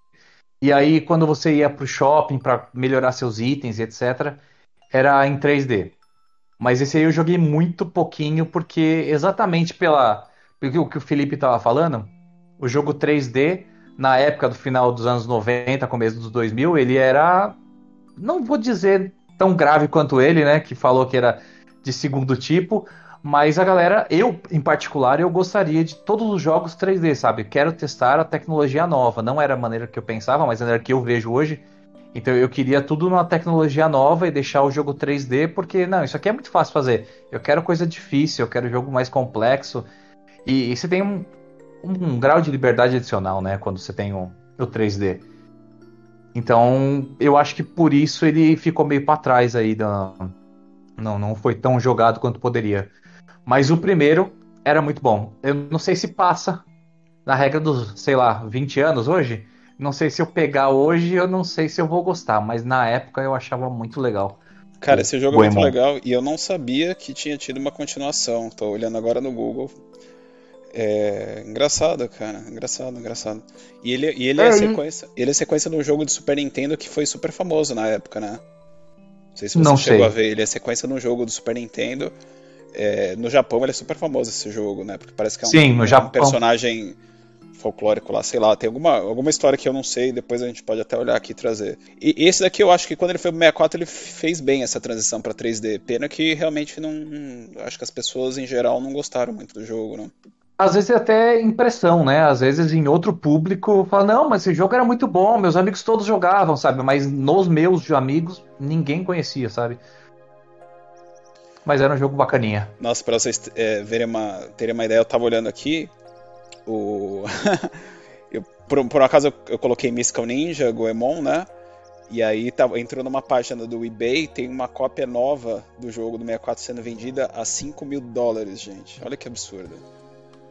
E aí, quando você ia pro shopping para melhorar seus itens e etc., era em 3D. Mas esse aí eu joguei muito pouquinho, porque exatamente pela. Pelo que o Felipe tava falando, o jogo 3D, na época do final dos anos 90, começo dos 2000, ele era. Não vou dizer tão grave quanto ele, né? Que falou que era de segundo tipo. Mas a galera, eu em particular, eu gostaria de todos os jogos 3D, sabe? Quero testar a tecnologia nova. Não era a maneira que eu pensava, mas a que eu vejo hoje. Então eu queria tudo numa tecnologia nova e deixar o jogo 3D, porque não, isso aqui é muito fácil fazer. Eu quero coisa difícil, eu quero jogo mais complexo. E, e você tem um, um, um, grau de liberdade adicional, né? Quando você tem o, o 3D. Então eu acho que por isso ele ficou meio para trás aí. Da, não, não foi tão jogado quanto poderia. Mas o primeiro era muito bom. Eu não sei se passa na regra dos, sei lá, 20 anos hoje não sei se eu pegar hoje, eu não sei se eu vou gostar, mas na época eu achava muito legal. Cara, esse jogo é muito legal e eu não sabia que tinha tido uma continuação. Tô olhando agora no Google. É engraçado, cara. Engraçado, engraçado. E ele, e ele é, é sequência. Ele é sequência de um jogo de Super Nintendo que foi super famoso na época, né? Não sei se você não chegou sei. a ver. Ele é sequência de um jogo do Super Nintendo. É, no Japão ele é super famoso esse jogo, né? Porque parece que é um, Sim, no um Japão. personagem folclórico lá, sei lá, tem alguma, alguma história que eu não sei, depois a gente pode até olhar aqui e trazer. E esse daqui eu acho que quando ele foi pro 64 ele fez bem essa transição para 3D. Pena que realmente não. Acho que as pessoas em geral não gostaram muito do jogo, não. Às vezes é até impressão, né? Às vezes em outro público fala, não, mas esse jogo era muito bom, meus amigos todos jogavam, sabe? Mas nos meus amigos ninguém conhecia, sabe? Mas era um jogo bacaninha. Nossa, pra vocês é, verem uma, terem uma ideia, eu tava olhando aqui, o. eu, por, por um acaso eu, eu coloquei Mystical Ninja, Goemon, né? E aí tá, entrou numa página do eBay, tem uma cópia nova do jogo do 64 sendo vendida a 5 mil dólares, gente. Olha que absurdo.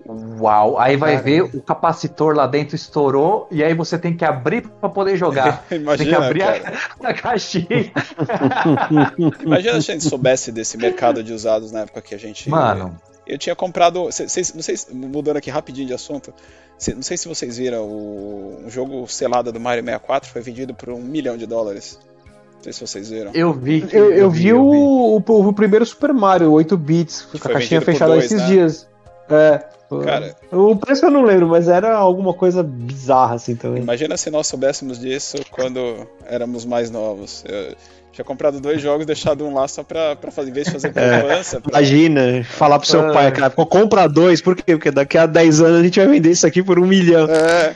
Uau! Aí vai Caramba. ver o capacitor lá dentro estourou e aí você tem que abrir para poder jogar. Imagina, tem que abrir a, a, caixinha. Imagina se a gente soubesse desse mercado de usados na época que a gente Mano. Eu tinha comprado. Cês, não sei, mudando aqui rapidinho de assunto. não sei se vocês viram, o, o jogo selado do Mario 64 foi vendido por um milhão de dólares. Não sei se vocês viram. Eu vi. Eu, eu, eu vi, vi, o, o, o, primeiro Super Mario, 8 bits, com a caixinha fechada dois, esses né? dias. É. Cara, o preço eu não lembro, mas era alguma coisa bizarra assim também. Imagina se nós soubéssemos disso quando éramos mais novos. Eu, tinha comprado dois jogos, deixado um lá só pra, pra fazer, em vez de fazer é, poupança. É, pra... Imagina, falar pro seu é. pai, cara, compra dois, por quê? Porque daqui a 10 anos a gente vai vender isso aqui por um milhão. É.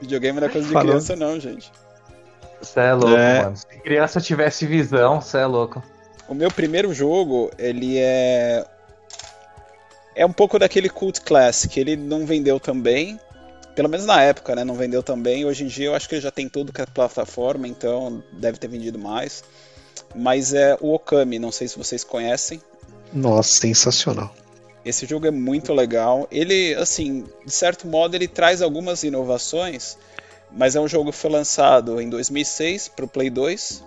Videogame não é coisa de Falou. criança, não, gente. Você é louco, é. mano. Se criança tivesse visão, você é louco. O meu primeiro jogo, ele é. É um pouco daquele Cult Classic. Ele não vendeu também. Pelo menos na época, né? Não vendeu também. Hoje em dia eu acho que ele já tem tudo que é plataforma, então deve ter vendido mais. mas é o Okami, não sei se vocês conhecem. Nossa, sensacional. Esse jogo é muito legal. Ele, assim, de certo modo, ele traz algumas inovações, mas é um jogo que foi lançado em 2006 para o Play 2.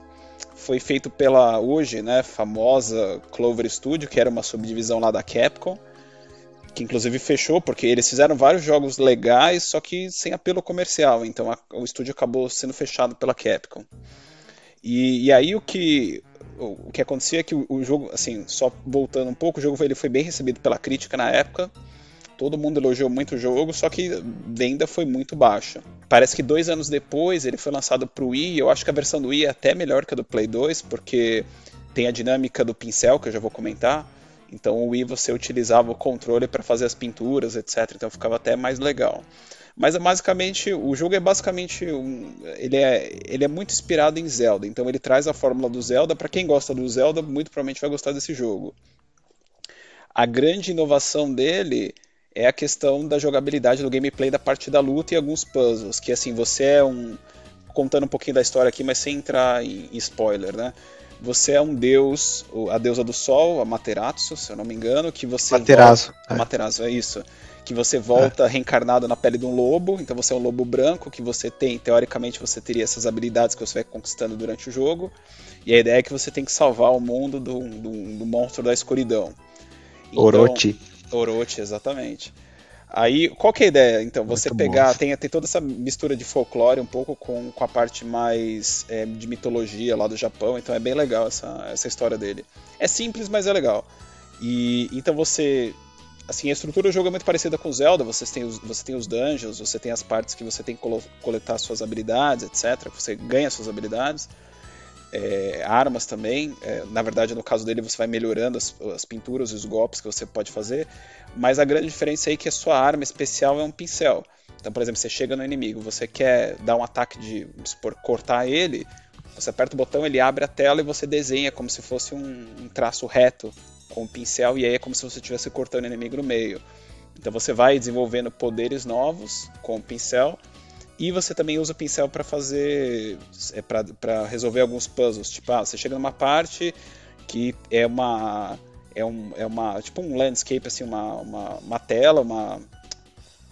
Foi feito pela hoje, né, famosa Clover Studio, que era uma subdivisão lá da Capcom, que inclusive fechou porque eles fizeram vários jogos legais, só que sem apelo comercial. Então a, o estúdio acabou sendo fechado pela Capcom. E, e aí o que o, que acontecia é que o, o, jogo, assim, só voltando um pouco, o jogo ele foi bem recebido pela crítica na época. Todo mundo elogiou muito o jogo, só que venda foi muito baixa. Parece que dois anos depois ele foi lançado para o Wii. Eu acho que a versão do Wii é até melhor que a do Play 2, porque tem a dinâmica do pincel, que eu já vou comentar. Então o Wii você utilizava o controle para fazer as pinturas, etc. Então ficava até mais legal. Mas é basicamente, o jogo é basicamente um, ele é ele é muito inspirado em Zelda. Então ele traz a fórmula do Zelda. Para quem gosta do Zelda, muito provavelmente vai gostar desse jogo. A grande inovação dele é a questão da jogabilidade do gameplay da parte da luta e alguns puzzles, que assim, você é um contando um pouquinho da história aqui, mas sem entrar em spoiler, né? Você é um deus, a deusa do sol, a Materatsu, se eu não me engano, que você Materazo. Volta, é. Materazo, é isso que você volta é. reencarnado na pele de um lobo, então você é um lobo branco, que você tem, teoricamente, você teria essas habilidades que você vai conquistando durante o jogo, e a ideia é que você tem que salvar o mundo do, do, do monstro da escuridão. Então, Orochi. Orochi, exatamente. Aí, qual que é a ideia? Então, você Muito pegar, tem, tem toda essa mistura de folclore um pouco com, com a parte mais é, de mitologia lá do Japão, então é bem legal essa, essa história dele. É simples, mas é legal. E então você assim, a estrutura do jogo é muito parecida com Zelda, você tem os, você tem os dungeons, você tem as partes que você tem que coletar suas habilidades, etc. Você ganha suas habilidades. É, armas também. É, na verdade, no caso dele, você vai melhorando as, as pinturas e os golpes que você pode fazer. Mas a grande diferença aí é que a sua arma especial é um pincel. Então, por exemplo, você chega no inimigo, você quer dar um ataque de, supor, cortar ele, você aperta o botão, ele abre a tela e você desenha como se fosse um, um traço reto com o pincel e aí é como se você estivesse cortando o inimigo no meio. Então você vai desenvolvendo poderes novos com o pincel e você também usa o pincel para fazer é para resolver alguns puzzles. Tipo, ah, você chega numa parte que é uma é, um, é uma tipo um landscape assim, uma, uma, uma tela, uma,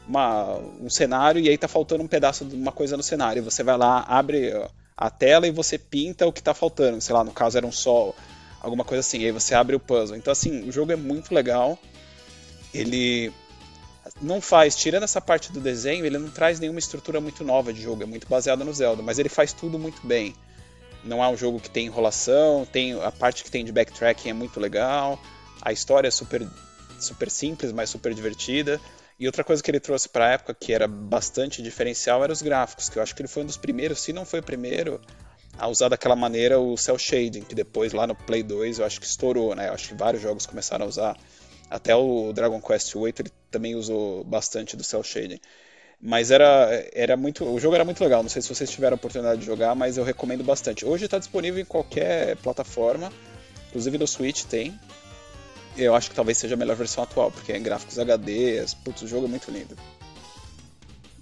uma um cenário e aí tá faltando um pedaço de uma coisa no cenário. Você vai lá, abre a tela e você pinta o que está faltando. Sei lá, no caso era um sol alguma coisa assim. E aí você abre o puzzle. Então, assim, o jogo é muito legal. Ele não faz, tirando essa parte do desenho, ele não traz nenhuma estrutura muito nova de jogo, é muito baseado no Zelda, mas ele faz tudo muito bem. Não é um jogo que tem enrolação, tem a parte que tem de backtracking é muito legal, a história é super, super simples, mas super divertida. E outra coisa que ele trouxe para a época que era bastante diferencial era os gráficos, que eu acho que ele foi um dos primeiros, se não foi o primeiro, a usar daquela maneira o cel shading, que depois lá no Play 2 eu acho que estourou, né? Eu acho que vários jogos começaram a usar. Até o Dragon Quest 8 ele também usou bastante do cel shading. Mas era, era muito. O jogo era muito legal. Não sei se vocês tiveram a oportunidade de jogar, mas eu recomendo bastante. Hoje está disponível em qualquer plataforma, inclusive no Switch tem. Eu acho que talvez seja a melhor versão atual, porque é em gráficos HD, putz, o jogo é muito lindo.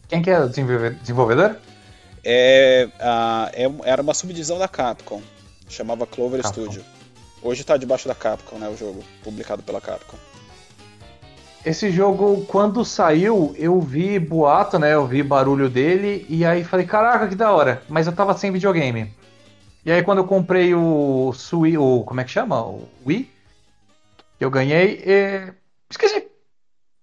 Quem que é o desenvolvedor? é, a, é, era uma subdivisão da Capcom, chamava Clover Capcom. Studio. Hoje está debaixo da Capcom, né, o jogo, publicado pela Capcom. Esse jogo, quando saiu, eu vi boato, né? Eu vi barulho dele e aí falei, caraca, que da hora. Mas eu tava sem videogame. E aí quando eu comprei o Sui, o como é que chama? O Wii, eu ganhei e... esqueci.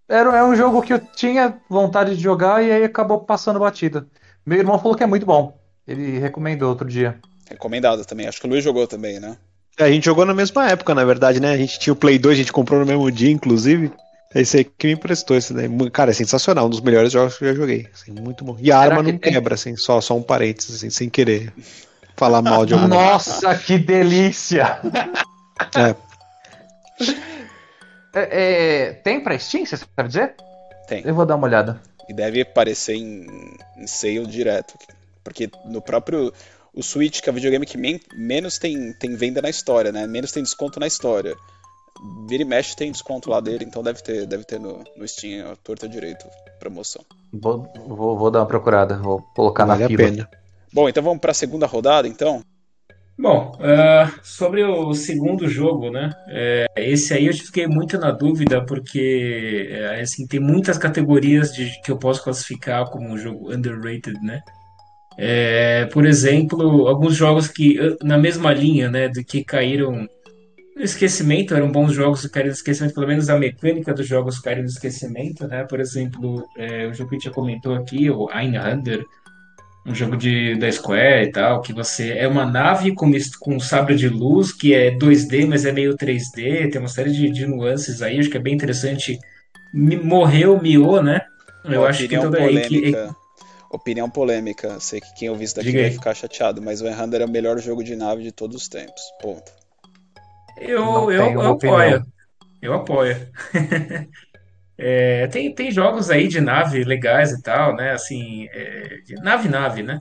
Era, era um jogo que eu tinha vontade de jogar e aí acabou passando batida. Meu irmão falou que é muito bom. Ele recomendou outro dia. Recomendado também. Acho que o Luiz jogou também, né? É, a gente jogou na mesma época, na verdade, né? A gente tinha o Play 2, a gente comprou no mesmo dia, inclusive. É esse aí que me emprestou esse daí. Cara, é sensacional, um dos melhores jogos que eu já joguei. Assim, muito bom. E a Será arma não quebra, assim, só, só um parênteses, assim, sem querer falar mal de alguma Nossa, que delícia! É. é, é tem pra Steam, você sabe dizer? Tem. Eu vou dar uma olhada. E deve aparecer em, em sale direto. Porque no próprio. O Switch, que é o videogame que men menos tem, tem venda na história, né? Menos tem desconto na história. Vira e mexe tem desconto lá dele, então deve ter, deve ter no, no Steam a torta direito promoção. Vou, vou, vou, dar uma procurada, vou colocar vale na fila. Pena. Bom, então vamos para a segunda rodada, então. Bom, uh, sobre o segundo jogo, né? É, esse aí eu fiquei muito na dúvida porque é, assim tem muitas categorias de, que eu posso classificar como um jogo underrated, né? É, por exemplo, alguns jogos que na mesma linha, né, do que caíram esquecimento, eram bons jogos que caíram no esquecimento, pelo menos a mecânica dos jogos caíram no esquecimento, né? Por exemplo, é, o jogo que a gente já comentou aqui, o Einhander, um jogo de, da Square e tal, que você é uma nave com, com um sabre de luz, que é 2D, mas é meio 3D, tem uma série de, de nuances aí, acho que é bem interessante. Morreu, miou, né? Eu acho que toda aí que polêmica. Opinião polêmica. Sei que quem ouvir isso daqui Diga vai aí. ficar chateado, mas o Enhander é o melhor jogo de nave de todos os tempos. Ponto. Eu, eu, eu apoio. Eu apoio. É, tem, tem jogos aí de nave legais e tal, né? Assim, é, de nave-nave, né?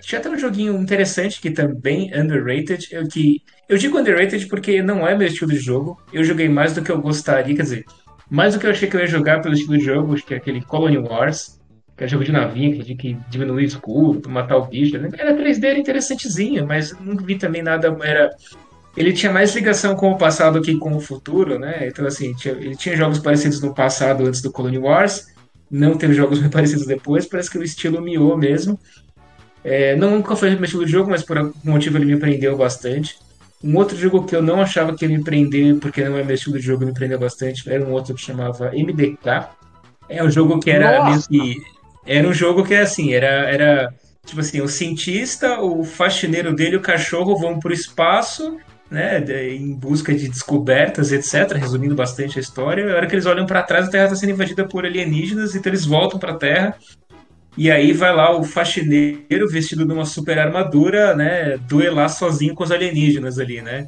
Tinha até um joguinho interessante que também underrated. Eu, que, eu digo underrated porque não é meu estilo de jogo. Eu joguei mais do que eu gostaria, quer dizer, mais do que eu achei que eu ia jogar pelo estilo de jogo, que é aquele Colony Wars, que é jogo de navinha, que que diminuir o escuro pra matar o bicho. Era 3D, era interessantezinho, mas não vi também nada. Era, ele tinha mais ligação com o passado que com o futuro, né? Então, assim, tinha- ele tinha jogos parecidos no passado antes do Colony Wars. Não teve jogos parecidos depois, parece que o estilo miou mesmo. É, não, nunca foi meu estilo de jogo, mas por algum motivo ele me prendeu bastante. Um outro jogo que eu não achava que ia me prender, porque não é meu estilo de jogo, me prendeu bastante, era um outro que chamava MDK. É um jogo que era meio que. Era um jogo que é assim, era, era tipo assim, o cientista, o faxineiro dele e o cachorro vão para o espaço, né, de- em busca de descobertas, etc. Resumindo bastante a história. A hora que eles olham para trás, a Terra está sendo invadida por alienígenas, então eles voltam para a Terra e aí vai lá o faxineiro vestido numa super armadura, né, duelar sozinho com os alienígenas ali, né?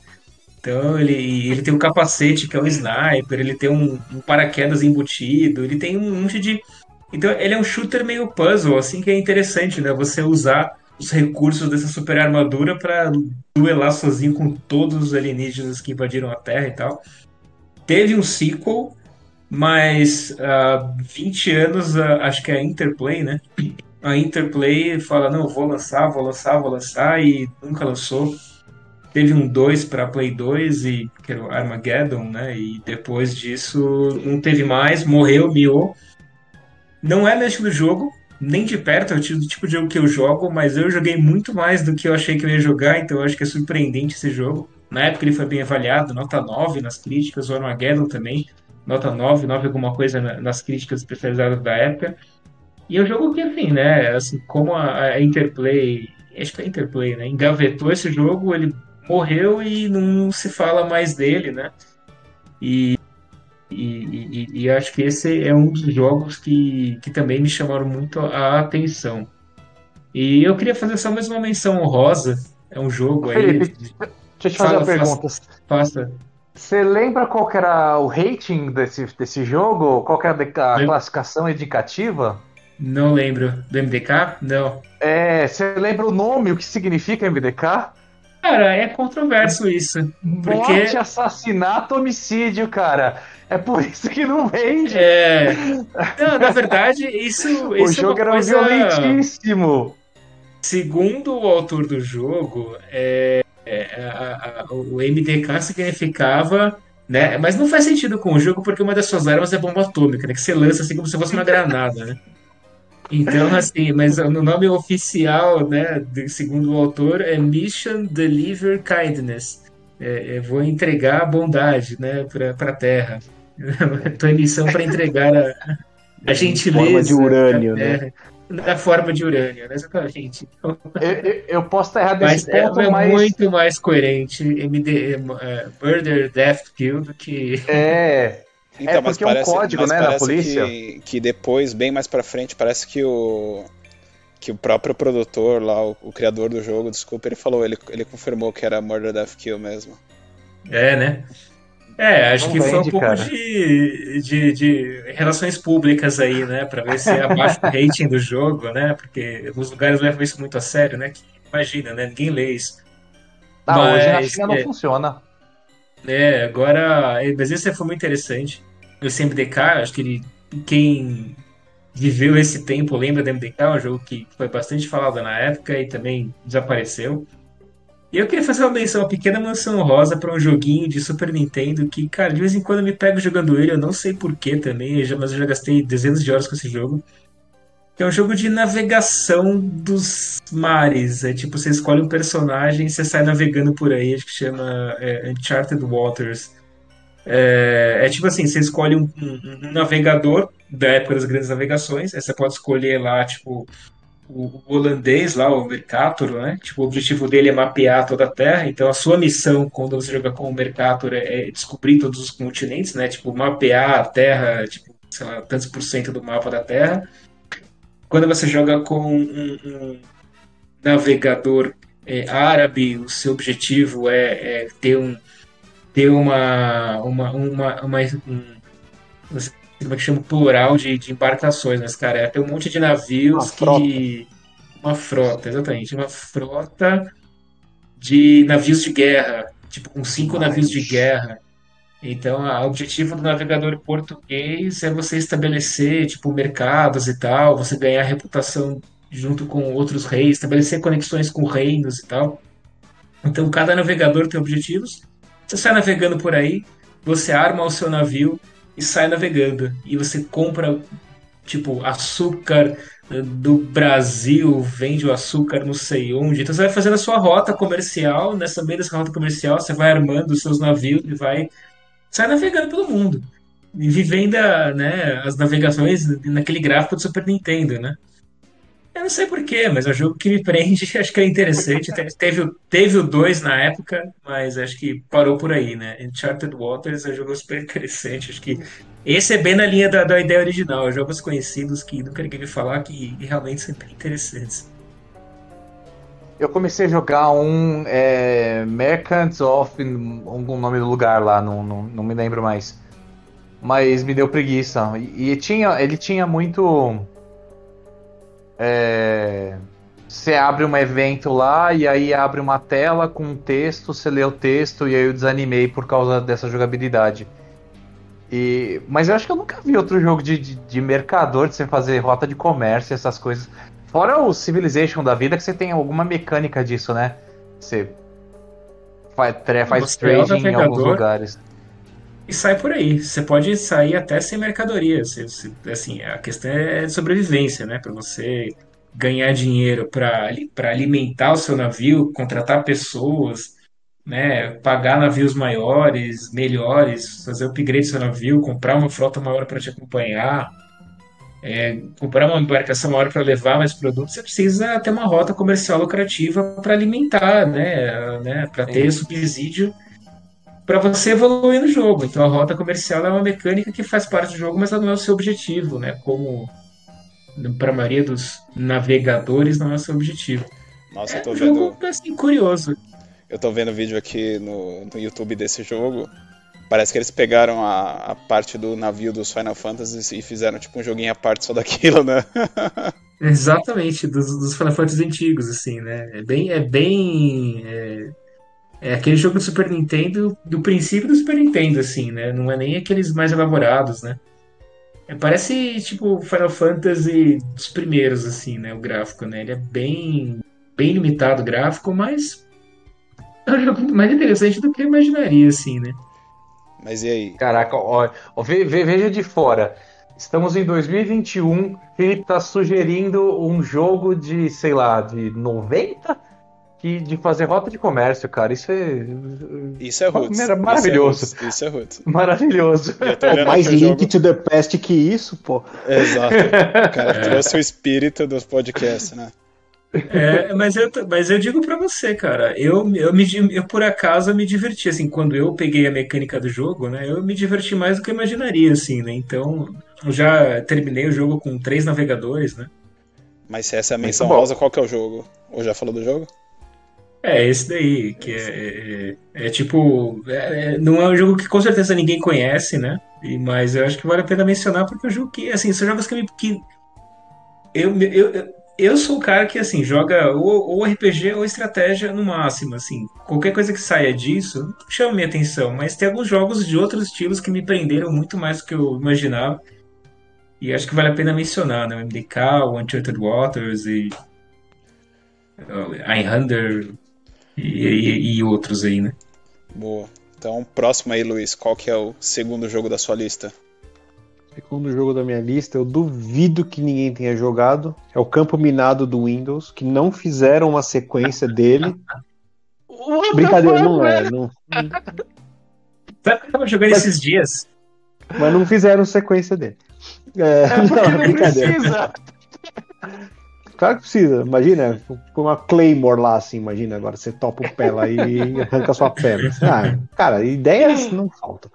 Então ele, ele tem um capacete que é um sniper, ele tem um, um paraquedas embutido, ele tem um monte de. Então ele é um shooter meio puzzle, assim que é interessante, né? Você usar os recursos dessa super armadura para duelar sozinho com todos os alienígenas que invadiram a Terra e tal. Teve um sequel, mas há 20 anos, a- acho que é a Interplay, né? A Interplay fala, não, vou lançar, vou lançar, vou lançar, e nunca lançou. Teve um 2 para Play 2, e, que era o Armageddon, né? E depois disso não teve mais, morreu, miou. Não é meu estilo jogo, nem de perto é o tipo tipo de jogo que eu jogo, mas eu joguei muito mais do que eu achei que eu ia jogar, então eu acho que é surpreendente esse jogo. Na época ele foi bem avaliado, nota 9 nas críticas, o Armageddon também, nota 9, 9 alguma coisa na- nas críticas especializadas da época. E é um jogo que, assim, né, assim, como a, a Interplay, acho que é Interplay, né, engavetou esse jogo, ele morreu e não se fala mais dele, né? E, e, e, e acho que esse é um dos jogos que, que também me chamaram muito a atenção. E eu queria fazer só mais uma menção honrosa, é um jogo aí, Felipe, deixa eu te fazer uma pergunta. faça, Você lembra qual era o rating desse, desse jogo? Qual era a Lem- classificação indicativa? não lembro, do MDK? Não. É, você lembra o nome, o que significa MDK? Cara, é controverso isso, porque... Morte, assassinato, homicídio, cara. É por isso que não vende. É. Não, na verdade, isso, o isso é jogo uma era coisa. violentíssimo. Segundo o autor do jogo, é, é, a- a- o MDK significava. Né? Mas não faz sentido com o jogo, porque uma das suas armas é bomba atômica, né? Que você lança assim como se fosse uma granada, né? Então, assim, mas o nome oficial, né, segundo o autor, é Mission Deliver Kindness. É, é, vou entregar a bondade, né, para a Terra. Em missão para entregar a, a gentileza. forma de urânio, né? Na forma de urânio, né? exatamente. Então, Eu, eu- eu posso estar errado mas nesse é, ponto, é mas muito mais coerente MD, é, Murder, Death, Kill do que. é. Então, É mas porque é um parece, código, mas né, na polícia. Que, que depois, bem mais pra frente, parece que o que o próprio produtor lá, o, o criador do jogo, desculpa, ele falou, ele, ele confirmou que era Murder Death Kill mesmo. É, né? É, acho Não que foi um pouco de, de, de relações públicas aí, né? Pra ver se abaixa o rating do jogo, né? Porque alguns lugares levam isso muito a sério, né? Que, imagina, né? Ninguém lê isso. Ah, hoje na Mas, China não é. funciona. É, agora, é, mas esse foi muito interessante. Esse MDK, acho que ele, quem viveu esse tempo lembra do MDK, um jogo que foi bastante falado na época e também desapareceu. E eu queria fazer uma menção, uma pequena menção rosa para um joguinho de Super Nintendo que, cara, de vez em quando eu me pego jogando ele, eu não sei porquê também, mas eu já gastei dezenas de horas com esse jogo. É um jogo de navegação dos mares. É tipo, você escolhe um personagem e você sai navegando por aí, acho que chama é, Uncharted Waters. É, é, tipo assim, você escolhe um, um, um, navegador da época das grandes navegações, aí você pode escolher lá, tipo, o, o holandês lá, o Mercator, né? Tipo, o objetivo dele é mapear toda a Terra, então a sua missão quando você joga com o Mercator é, é descobrir todos os continentes, né? Tipo, mapear a Terra, tipo, sei lá, tantos por cento do mapa da Terra. Quando você joga com um, um navegador é, árabe, o seu objetivo é, é, ter um ter uma uma uma, uma um, como é que chama plural de, de embarcações, mas cara, é ter um monte de navios uma que uma frota, exatamente, uma frota de navios de guerra, tipo com cinco Mas... navios de guerra. Então, o objetivo do navegador português é você estabelecer, tipo, mercados e tal, você ganhar reputação junto com outros reis, estabelecer conexões com reinos e tal. Então, cada navegador tem objetivos. Você sai navegando por aí, você arma o seu navio e sai navegando. E você compra, tipo, açúcar do Brasil, vende o açúcar não sei onde. Então, você vai fazendo a sua rota comercial. Nessa meio dessa rota comercial, você vai armando os seus navios e vai sai navegando pelo mundo. E vivendo né, as navegações naquele gráfico do Super Nintendo, né? Eu não sei porquê, mas é um jogo que me prende, acho que é interessante. teve, teve o 2 na época, mas acho que parou por aí, né? Uncharted Waters é um jogo super interessante. Acho que esse é bem na linha da, da ideia original. Jogos conhecidos que nunca ninguém me falar que realmente são bem interessantes. Eu comecei a jogar um é, of algum nome do lugar lá, não, não, não me lembro mais. Mas me deu preguiça. E, e tinha, ele tinha muito. É, você abre um evento lá e aí abre uma tela com um texto, você lê o texto e aí eu desanimei por causa dessa jogabilidade. E, mas eu acho que eu nunca vi outro jogo de, de, de mercador, de você fazer rota de comércio, essas coisas. Fora o Civilization da vida, que você tem alguma mecânica disso, né? Você faz, faz trading em alguns lugares. E sai por aí. Você pode sair até sem mercadoria. Você, você, assim, a questão é de sobrevivência, né? Para você ganhar dinheiro para alimentar o seu navio, contratar pessoas, né? Pagar navios maiores, melhores, fazer upgrade do seu navio, comprar uma frota maior para te acompanhar é, comprar uma embarcação maior para levar mais produtos, você precisa ter uma rota comercial lucrativa para alimentar, né, né para ter subsídio para você evoluir no jogo. Então a rota comercial é uma mecânica que faz parte do jogo, mas ela não é o seu objetivo, né? Como para a maioria dos navegadores não é o seu objetivo. Nossa, é eu tô um vendo. Jogo, assim, curioso. Eu tô vendo vídeo aqui no, no YouTube desse jogo. Parece que eles pegaram a, a, parte do navio dos Final Fantasy e fizeram tipo um joguinho à parte só daquilo, né? Exatamente, dos, dos, Final Fantasy antigos, assim, né? É bem. É, bem é, é, aquele jogo do Super Nintendo, do princípio do Super Nintendo, assim, né? Não é nem aqueles mais elaborados, né? É, parece tipo Final Fantasy dos primeiros, assim, né? O gráfico, né? Ele é bem, bem limitado o gráfico, mas é um jogo mais interessante do que eu imaginaria, assim, né? Mas e aí? Caraca, ó, ó, veja de fora. Estamos em 2021, Felipe tá sugerindo um jogo de, sei lá, de 90? Que, de fazer rota de comércio, cara. Isso é. Isso é roots. Maravilhoso. Isso é roots. É Maravilhoso. Mais link jogo... to the past que isso, pô. Exato. O cara trouxe o espírito dos podcasts, né? É, mas eu, mas eu digo para você, cara, eu, eu, me, eu por acaso me diverti, assim, quando eu peguei a mecânica do jogo, né, eu me diverti mais do que eu imaginaria, assim, né, então eu já terminei o jogo com três navegadores, né. Mas se essa é a menção rosa, qual que é o jogo? Ou já falou do jogo? É, esse daí, que é, é, é tipo, é, não é um jogo que com certeza ninguém conhece, né, e, mas eu acho que vale a pena mencionar porque é um jogo que, assim, são jogos que, me, que eu, eu, eu sou o cara que, assim, joga ou, ou, RPG ou estratégia no máximo, assim. Qualquer coisa que saia disso chama minha atenção, mas tem alguns jogos de outros estilos que me prenderam muito mais do que eu imaginava. E acho que vale a pena mencionar, né? O MDK, o Uncharted Waters e... Uh, Einhander... e, e, e outros aí, né? Boa. Então, próximo aí, Luiz, qual que é o segundo jogo da sua lista? Segundo jogo da minha lista, eu duvido que ninguém tenha jogado. É o Campo Minado do Windows, que não fizeram uma sequência dele. Brincadeira, não é. Não... Eu tava jogando mas, esses dias. Mas não fizeram sequência dele. É, é não, brincadeira. Precisa. Claro que precisa. Imagina, com uma Claymore lá, assim, imagina agora, você topa o pé lá e arranca a sua perna. Ah, cara, ideias não faltam.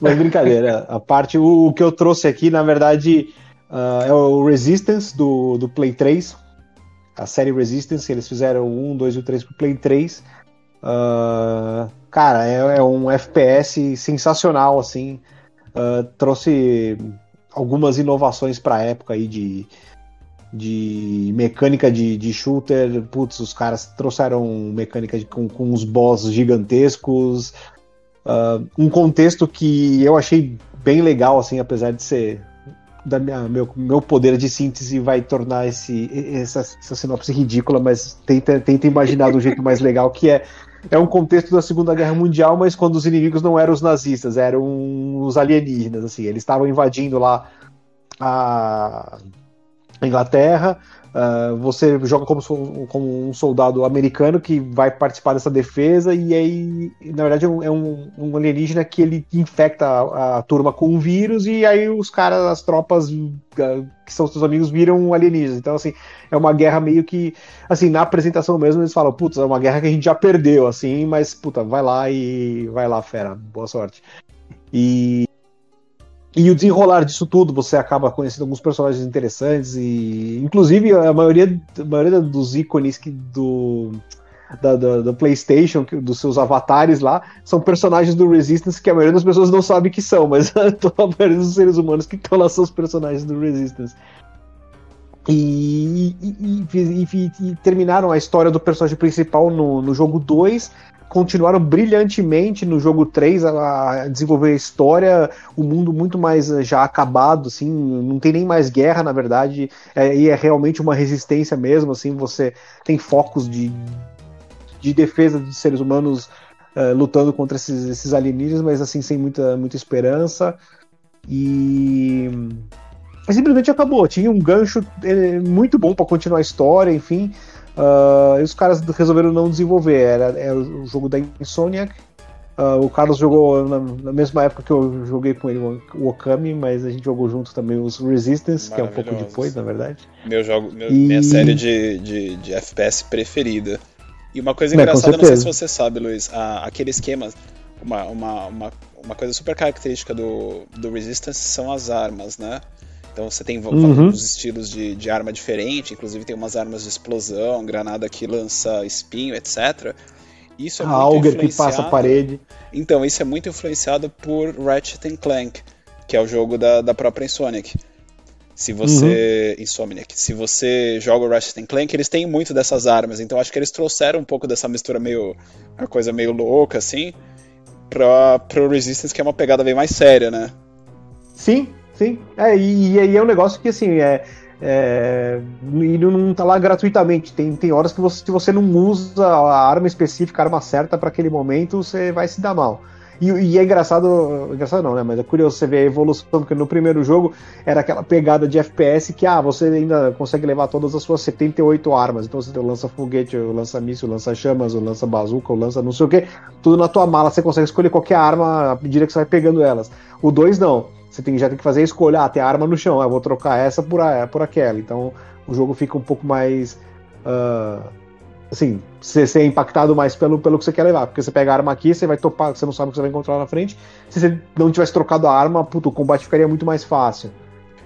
Mas brincadeira, a parte, o, o que eu trouxe aqui, na verdade, uh, é o Resistance do, do Play 3. A série Resistance, eles fizeram o 1, 2 e o 3 pro Play 3. Uh, ah, cara, é, é, um FPS sensacional, assim. Uh, trouxe algumas inovações pra época aí de de mecânica de, de shooter. Putz, os caras trouxeram mecânica de, com, com uns boss gigantescos. Uh, um contexto que eu achei bem legal, assim, apesar de ser da minha, meu, meu poder de síntese vai tornar esse, essa, essa sinopse ridícula, mas tenta, tenta imaginar do jeito mais legal que é é um contexto da Segunda Guerra Mundial, mas quando os inimigos não eram os nazistas, eram os alienígenas, assim, eles estavam invadindo lá a Inglaterra. Uh, você joga como, como, um soldado americano que vai participar dessa defesa e aí, na verdade, é um, um alienígena que ele infecta a, a, turma com um vírus e aí os caras, as tropas uh, que são seus amigos viram alienígenas. Então, assim, é uma guerra meio que, assim, na apresentação mesmo eles falam, putz, é uma guerra que a gente já perdeu, assim, mas, puta, vai lá e vai lá, fera, boa sorte. E e o desenrolar disso tudo, você acaba conhecendo alguns personagens interessantes e, inclusive, a maioria, a maioria dos ícones que do, da, da, da, PlayStation, dos seus avatares lá, são personagens do Resistance que a maioria das pessoas não sabe que são, mas a maioria dos seres humanos que estão lá são os personagens do Resistance. E, e, e, e, terminaram a história do personagem principal no, no jogo 2 continuaram brilhantemente no jogo 3 a, a desenvolver a história, o mundo muito mais eh, já acabado, assim, não tem nem mais guerra, na verdade, é, e é realmente uma resistência mesmo, assim, você tem focos de, de defesa de seres humanos uh, lutando contra esses, esses alienígenas, mas assim, sem muita, muita esperança. E simplesmente acabou. Tinha um gancho eh, muito bom para continuar a história, enfim. Uh, e os caras resolveram não desenvolver. Era, era o jogo da Insomniac. Uh, o Carlos jogou na, na, mesma época que eu joguei com ele o Okami, mas a gente jogou junto também os Resistance, que é um pouco depois, na verdade. Meu jogo, meu, e... minha série de, de, de, FPS preferida. E uma coisa engraçada, não sei se você sabe, Luiz, a, aquele esquema, uma, uma, uma, uma coisa super característica do, do Resistance são as armas, né? Então você tem uhum. estilos de, de arma diferente, inclusive tem umas armas de explosão, granada que lança espinho, etc. Isso é a Auger que passa a parede. Então, isso é muito influenciado por Ratchet Clank, que é o jogo da, da própria Insomniac. Se você. Uhum. Insomniac. Se você joga o Ratchet Clank, eles têm muito dessas armas. Então acho que eles trouxeram um pouco dessa mistura meio. uma coisa meio louca, assim, pra, pro Resistance, que é uma pegada bem mais séria, né? Sim, Sim, é, e, aí é um negócio que assim, é, é, e não tá lá gratuitamente. Tem, tem horas que você, se você não usa a arma específica, a arma certa para aquele momento, você vai se dar mal. E, e, é engraçado, engraçado não, né? Mas é curioso você ver a evolução, porque no primeiro jogo era aquela pegada de FPS que, ah, você ainda consegue levar todas as suas 78 armas. Então você lança-foguete, o lança-míssil, o lança-chamas, o lança-bazuca, o lança não sei o que, tudo na tua mala. Você consegue escolher qualquer arma à medida que você vai pegando elas. O 2 não você tem, já tem que fazer a escolha, ah, tem arma no chão, ah, eu vou trocar essa por, a, por aquela. Então o jogo fica um pouco mais. Uh, assim, você ser impactado mais pelo, pelo que você quer levar. Porque você pega a arma aqui, você vai topar, você não sabe o que você vai encontrar lá na frente. Se você não tivesse trocado a arma, puto, o combate ficaria muito mais fácil.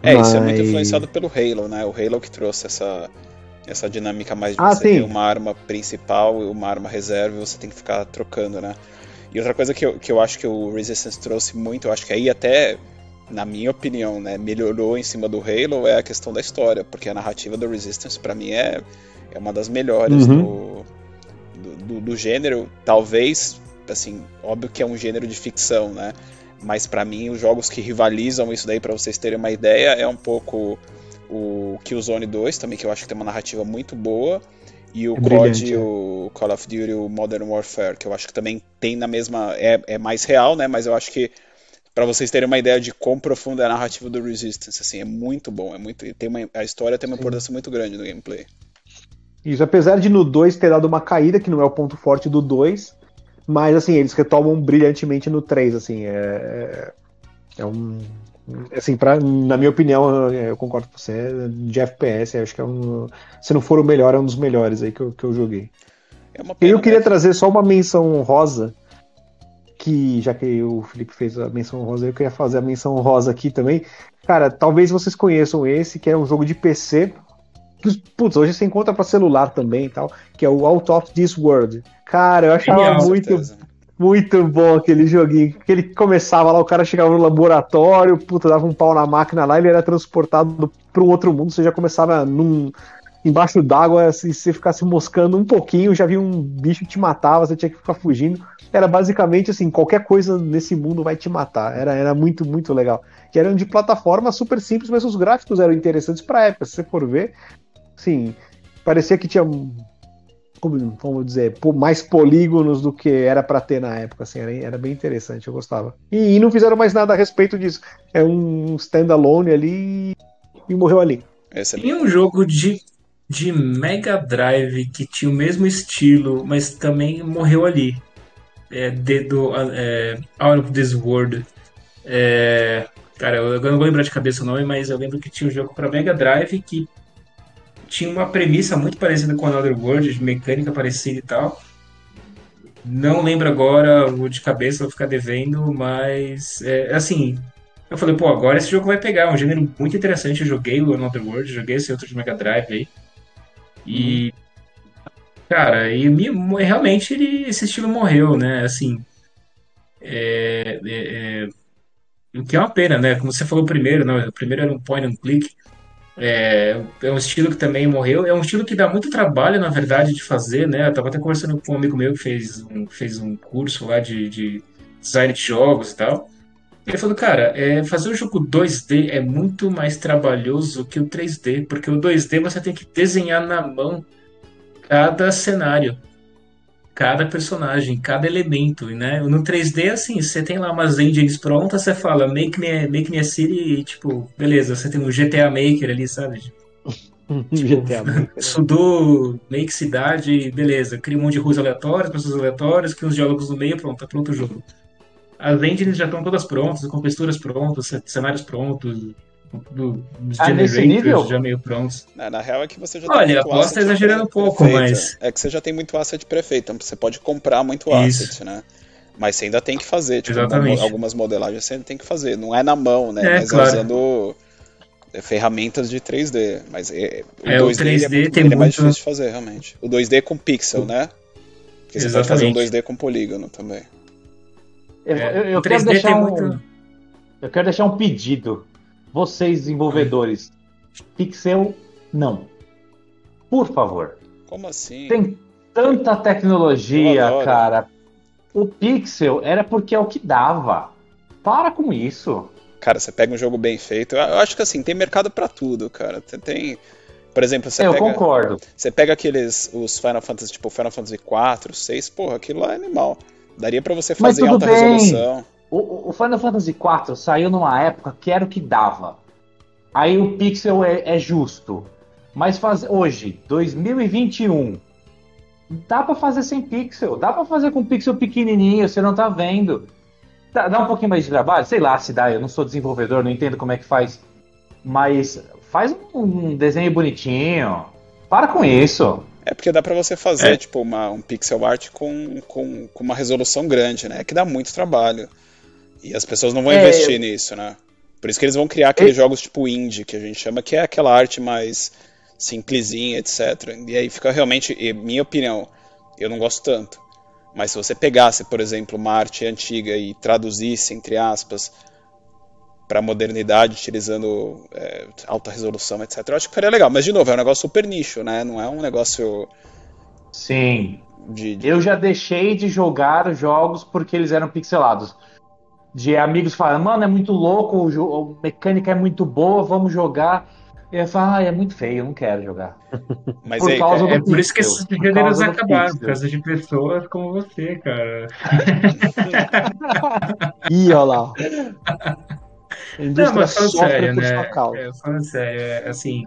É, Mas... isso é muito influenciado pelo Halo, né? O Halo que trouxe essa, essa dinâmica mais de ah, você sim. ter uma arma principal e uma arma reserva e você tem que ficar trocando, né? E outra coisa que eu, que eu acho que o Resistance trouxe muito, eu acho que aí até na minha opinião, né, melhorou em cima do Halo é a questão da história, porque a narrativa do Resistance para mim é, é uma das melhores uhum. do, do, do, gênero. Talvez, assim, óbvio que é um gênero de ficção, né? Mas para mim os jogos que rivalizam isso daí, para vocês terem uma ideia, é um pouco o Killzone 2 também, que eu acho que tem uma narrativa muito boa. E o é COD, é. o Call of Duty o Modern Warfare, que eu acho que também tem na mesma. É, é mais real, né? Mas eu acho que para vocês terem uma ideia de quão profunda é a narrativa do Resistance, assim, é muito bom, é muito, tem uma, a história tem uma importância muito grande no gameplay. Isso, apesar de no 2 ter dado uma caída, que não é o ponto forte do 2, mas assim, eles retomam brilhantemente no 3, assim, é, é, é um assim, pra, na minha opinião, eu concordo com você, de FPS, acho que é um, se não for o melhor, é um dos melhores aí que eu, que eu joguei. É eu queria né? trazer só uma menção rosa que já que o Felipe fez a menção rosa, eu queria fazer a menção rosa aqui também. Cara, talvez vocês conheçam esse, que é um jogo de PC. Que, putz, hoje você encontra para celular também e tal, que é o Out of This World. Cara, eu achava Genial, muito, muito bom aquele joguinho. Que ele começava lá, o cara chegava no laboratório, puta, dava um pau na máquina lá, ele era transportado para um outro mundo, você já começava num, embaixo d'água, se você ficasse moscando um pouquinho, já vi um bicho te matava, você tinha que ficar fugindo. Era basicamente assim, qualquer coisa nesse mundo vai te matar. Era, era muito, muito legal. Que eram de plataforma super simples, mas os gráficos eram interessantes pra época. Se você for ver, sim, parecia que tinha como, como dizer, mais polígonos do que era para ter na época, assim, era, era, bem interessante, eu gostava. E, e, não fizeram mais nada a respeito disso. É um standalone ali e morreu ali. Esse é Tem um jogo de de Mega Drive que tinha o mesmo estilo, mas também morreu ali. É, do, é, Out of This World. É, cara, eu, não vou lembrar de cabeça o nome, mas eu lembro que tinha um jogo para Mega Drive que tinha uma premissa muito parecida com Another World, de mecânica parecida e tal. Não lembro agora o de cabeça, vou ficar devendo, mas é, assim, eu falei, pô, agora esse jogo vai pegar, é um gênero muito interessante. Eu joguei o Another World, joguei esse outro de Mega Drive aí. E. Cara, e realmente ele, esse estilo morreu, né? Assim. É, é, é, o que é uma pena, né? Como você falou primeiro, né? o primeiro era um point and click. É, é um estilo que também morreu. É um estilo que dá muito trabalho, na verdade, de fazer, né? Eu tava até conversando com um amigo meu que fez um, fez um curso lá de, de design de jogos e tal. Ele falou, cara, é, fazer um jogo 2D é muito mais trabalhoso que o 3D, porque o 2D você tem que desenhar na mão cada cenário, cada personagem, cada elemento, né? No 3D, assim, você tem lá umas engines prontas, você fala, make me, make me a city, e, tipo, beleza, você tem um GTA Maker ali, sabe? Tipo, GTA Maker. Sudo, make cidade, beleza, cria um monte de ruas aleatórias, pessoas aleatórias, cria uns diálogos no meio, pronto, tá pronto o jogo as engines já estão todas prontas, com texturas prontas, cenários prontos, do, dos ah, generators já meio prontos. Na, na, real é que você já Olha, tem muito exagerando um pouco, mas... É que você já tem muito asset prefeito, então você pode comprar muito Isso. asset, né? Mas você ainda tem que fazer, tipo, Exatamente. algumas modelagens você ainda tem que fazer. Não é na mão, né? É, mas é claro. usando é, ferramentas de 3D. Mas é, o é, 2D, o 3D é, muito, tem ele muito... é mais difícil de fazer, realmente. O 2D com pixel, né? Porque você Exatamente. pode fazer um 2D com polígono também. Eu, é, eu, eu quero deixar um, muito... eu quero deixar um pedido. Vocês, desenvolvedores, pixel, não. Por favor. Como assim? Tem tanta tecnologia, cara. O pixel era porque é o que dava. Para com isso. Cara, você pega um jogo bem feito. Eu acho que assim, tem mercado para tudo, cara. Tem, por exemplo, você eu pega. concordo. Você pega aqueles. Os Final Fantasy, tipo Final Fantasy 4, 6, porra, aquilo lá é animal. Daria para você fazer em alta bem. resolução. O, o, Final Fantasy IV saiu numa época que era o que dava. Aí o pixel é, é justo. Mas faz, hoje, 2021, dá para fazer sem pixel. Dá para fazer com pixel pequenininho, você não tá vendo. Dá, dá, um pouquinho mais de trabalho? Sei lá se dá, eu não sou desenvolvedor, não entendo como é que faz. Mas faz um desenho bonitinho. Para com isso. É porque dá para você fazer, é. tipo, uma, um pixel art com, com, com, uma resolução grande, né? É que dá muito trabalho. E as pessoas não vão é, investir eu... nisso, né? Por isso que eles vão criar aqueles é. jogos tipo indie, que a gente chama, que é aquela arte mais simplesinha, etc. E aí fica realmente, minha opinião, eu não gosto tanto. Mas se você pegasse, por exemplo, uma arte antiga e traduzisse, entre aspas, para a modernidade, utilizando é, alta resolução, etc. Eu acho que ficaria legal. Mas, de novo, é um negócio super nicho, né? Não é um negócio. Sim. De, de... Eu já deixei de jogar jogos porque eles eram pixelados. De amigos falando, mano, é muito louco, a mecânica é muito boa, vamos jogar. Eu ia falar, ah, é muito feio, eu não quero jogar. Mas Por aí, causa É do por isso que esses gêneros acabaram, por causa de pessoas como você, cara. Ih, olha lá. A Não, indústria mas falando sofre sério, por né? sua causa. É, falando sério, é, assim,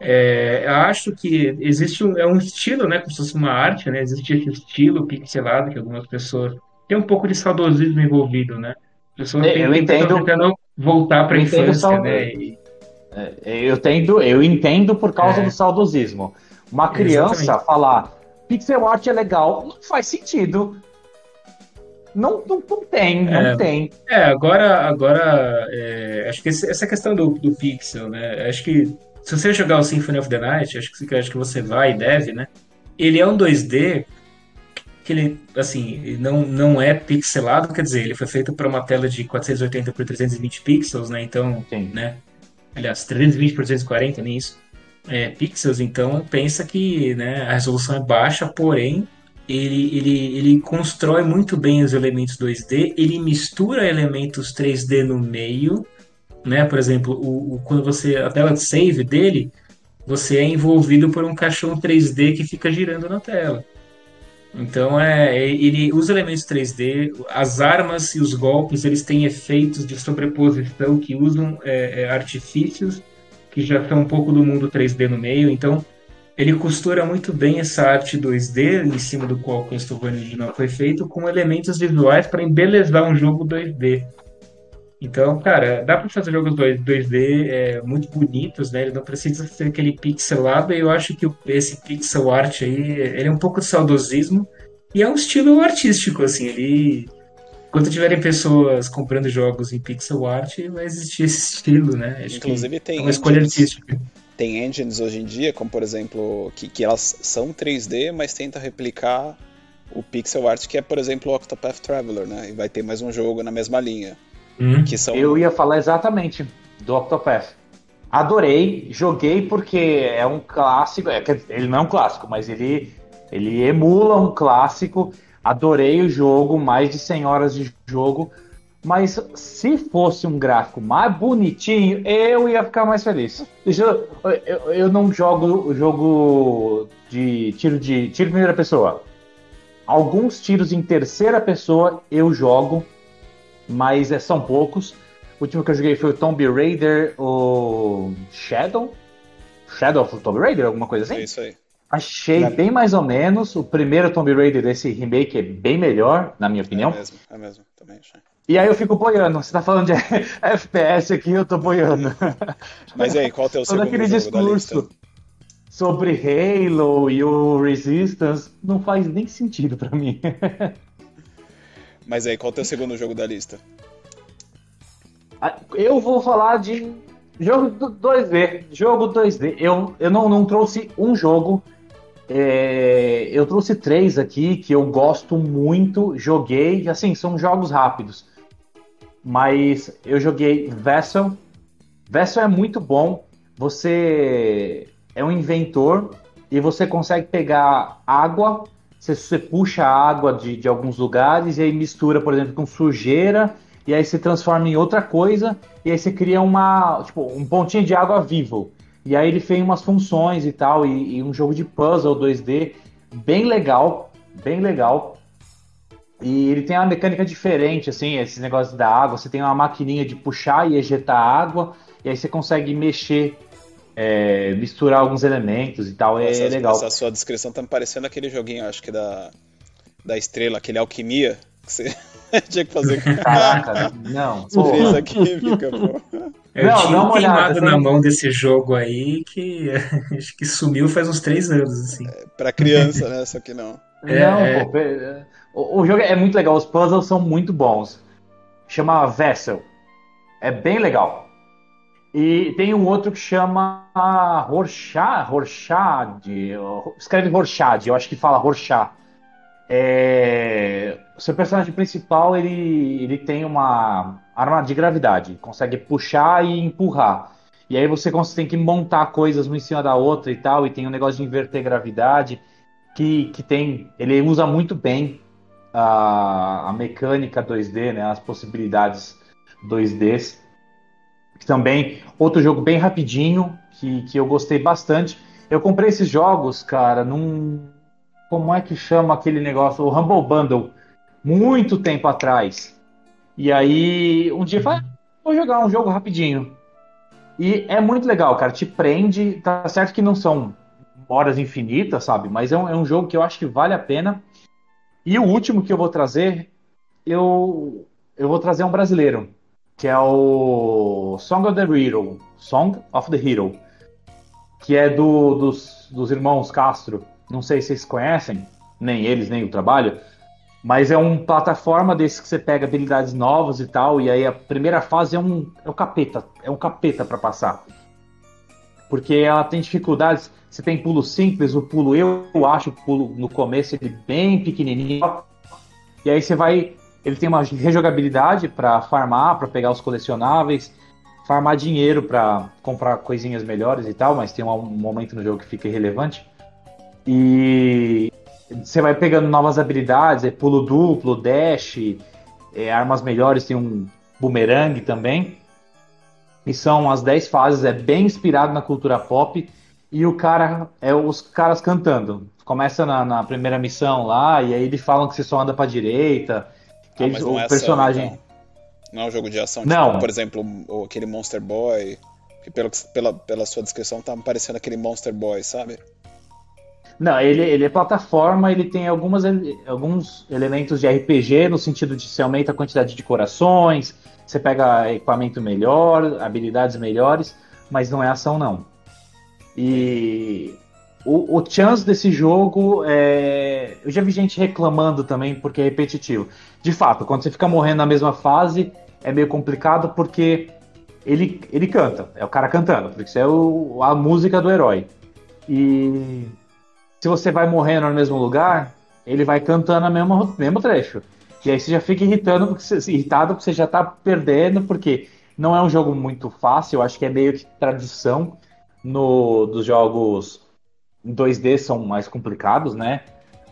é, eu acho que existe um, é um estilo, né? Como se fosse uma arte, né? Existe esse estilo pixelado que algumas pessoas tem um pouco de saudosismo envolvido, né? As pessoas É, eu estão entendo- tentando voltar para a eu entendo infância, né? E- Eu entendo, eu entendo por causa É. do saudosismo. Uma criança Exatamente. falar pixel art é legal, não faz sentido. Não, não, não tem, não É. tem. É, agora, agora é, acho que esse- essa questão do, do pixel, né? Acho que se você jogar o Symphony of the Night, acho que, acho que você vai e deve, né? Ele é um 2D que ele, assim, não, não é pixelado, quer dizer, ele foi feito para uma tela de 480 por 320 pixels, né? Então, Sim. né? Aliás, 320 por 240, nem isso. É, pixels, então pensa que né, a resolução é baixa, porém ele, ele, ele constrói muito bem os elementos 2D, ele mistura elementos 3D no meio, né? Por exemplo, o, o- quando você a tela de save dele, você é envolvido por um caixão 3D que fica girando na tela. Então é ele os elementos 3D, as armas e os golpes, eles têm efeitos de sobreposição que usam é, é, artifícios que já são um pouco do mundo 3D no meio. Então ele costura muito bem essa arte 2D em cima do qual o Castlevania original foi feito com elementos visuais para embelezar um jogo 2D. Então, cara, dá para fazer jogos 2- 2D é, muito bonitos, né? Ele não precisa ser aquele pixelado. E eu acho que o- esse pixel art aí, ele é um pouco de saudosismo e é um estilo artístico, assim. Ele, quando tiverem pessoas comprando jogos em pixel art, vai existir esse estilo, né? Acho Inclusive é tem uma escolha artística. Tem engines hoje em dia, como por exemplo, que, que elas são 3D, mas tenta replicar o pixel art, que é, por exemplo, o Octopath Traveler, né? E vai ter mais um jogo na mesma linha. Hum. Que são. Eu ia falar exatamente do Octopath. Adorei, joguei porque é um clássico. é, ele não é um clássico, mas ele, ele emula um clássico. Adorei o jogo, mais de 100 horas de jogo. Mas se fosse um gráfico mais bonitinho, eu ia ficar mais feliz. Eu, eu, eu não jogo o jogo de tiro de tiro em primeira pessoa. Alguns tiros em terceira pessoa eu jogo, mas é, são poucos. O último que eu joguei foi o Tomb Raider, o Shadow? Shadow of Tomb Raider, alguma coisa É assim? isso aí. Achei Na- bem mais ou menos. O primeiro Tomb Raider desse remake é bem melhor, na minha opinião. É mesmo, é mesmo, também achei. E aí eu fico boiando. Você tá falando de FPS aqui, eu tô boiando. Mas aí, qual é o teu Todo segundo aquele discurso sobre Halo e o Resistance não faz nem sentido pra mim. Mas aí, qual é o teu segundo jogo da lista? Ah, Eu vou falar de jogo do 2D. Jogo 2D. Eu, eu não, não trouxe um jogo. é, eu trouxe três aqui que eu gosto muito. Joguei. Assim, são jogos rápidos. Mas eu joguei Vessel. Vessel é muito bom. Você é um inventor e você consegue pegar água. Você, você puxa a água de, de alguns lugares e aí mistura, por exemplo, com sujeira e aí se transforma em outra coisa, e aí você cria uma, tipo, um pontinho de água vivo. E aí ele fez umas funções e tal, e, e um jogo de puzzle 2D bem legal, bem legal. E ele tem uma mecânica diferente, assim, esses negócios da água. Você tem uma maquininha de puxar e ejetar água, e aí você consegue mexer, é, misturar alguns elementos e tal. É legal. essa sua descrição tá me parecendo aquele joguinho, acho que da, da estrela, aquele alquimia, que você tinha que fazer. Caraca, não. Você fez a química, pô. Eu Não, tinha dá um uma olhada, queimado na mão desse jogo aí que acho que sumiu faz uns três anos, assim. Pra criança, né? Só que não. É, não, é. pô, pe- o, o jogo é muito legal, os puzzles são muito bons. Chama Vessel. É bem legal. E tem um outro que chama Rorschach, escreve Rorschach, eu acho que fala Rorschach. É, o seu personagem principal ele, ele tem uma arma de gravidade, consegue puxar e empurrar. E aí você tem que montar coisas uma em cima da outra e tal, e tem um negócio de inverter gravidade que, que tem. Ele usa muito bem a, a mecânica 2D, né, as possibilidades 2Ds. Também, outro jogo bem rapidinho, que, que eu gostei bastante. Eu comprei esses jogos, cara, num. Como é que chama aquele negócio? O Humble Bundle. Muito tempo atrás. E aí, um dia eu falei, ah, vou jogar um jogo rapidinho. E é muito legal, cara. Te prende. Tá certo que não são horas infinitas, sabe? Mas é um, é um jogo que eu acho que vale a pena. E o último que eu vou trazer, eu, eu vou trazer um brasileiro, que é o Song of the Hero. Song of the Hero. Que é do, dos, dos irmãos Castro. Não sei se vocês conhecem, nem eles, nem o trabalho. Mas é um plataforma desse que você pega habilidades novas e tal, e aí a primeira fase é um, é um capeta, é um capeta para passar. Porque ela tem dificuldades, você tem pulo simples, o pulo eu acho o pulo no começo ele bem pequenininho. E aí você vai, ele tem uma rejogabilidade para farmar, para pegar os colecionáveis, farmar dinheiro para comprar coisinhas melhores e tal, mas tem um momento no jogo que fica irrelevante. E você vai pegando novas habilidades, é pulo duplo, dash, é, armas melhores, tem um boomerang também. E são as 10 fases, é bem inspirado na cultura pop. E o cara, é os caras cantando. Começa na, na primeira missão lá, e aí eles falam que você só anda pra direita. Que Ah, eles- o é personagem. ação, então. Não é um jogo de ação, Não. tipo, por exemplo, aquele Monster Boy. Que pelo, que- pela, pela sua descrição tá parecendo aquele Monster Boy, sabe? Não, ele, ele é plataforma, ele tem algumas, alguns elementos de RPG, no sentido de você aumenta a quantidade de corações, você pega equipamento melhor, habilidades melhores, mas não é ação não. E o, o chance desse jogo é. Eu já vi gente reclamando também porque é repetitivo. De fato, quando você fica morrendo na mesma fase, é meio complicado porque ele, ele canta, é o cara cantando, porque isso é o, a música do herói. E se você vai morrendo no mesmo lugar, ele vai cantando o mesmo, mesmo trecho. E aí você já fica irritando porque você, irritado porque você já tá perdendo, porque não é um jogo muito fácil, eu acho que é meio que tradição no, dos jogos 2D são mais complicados, né?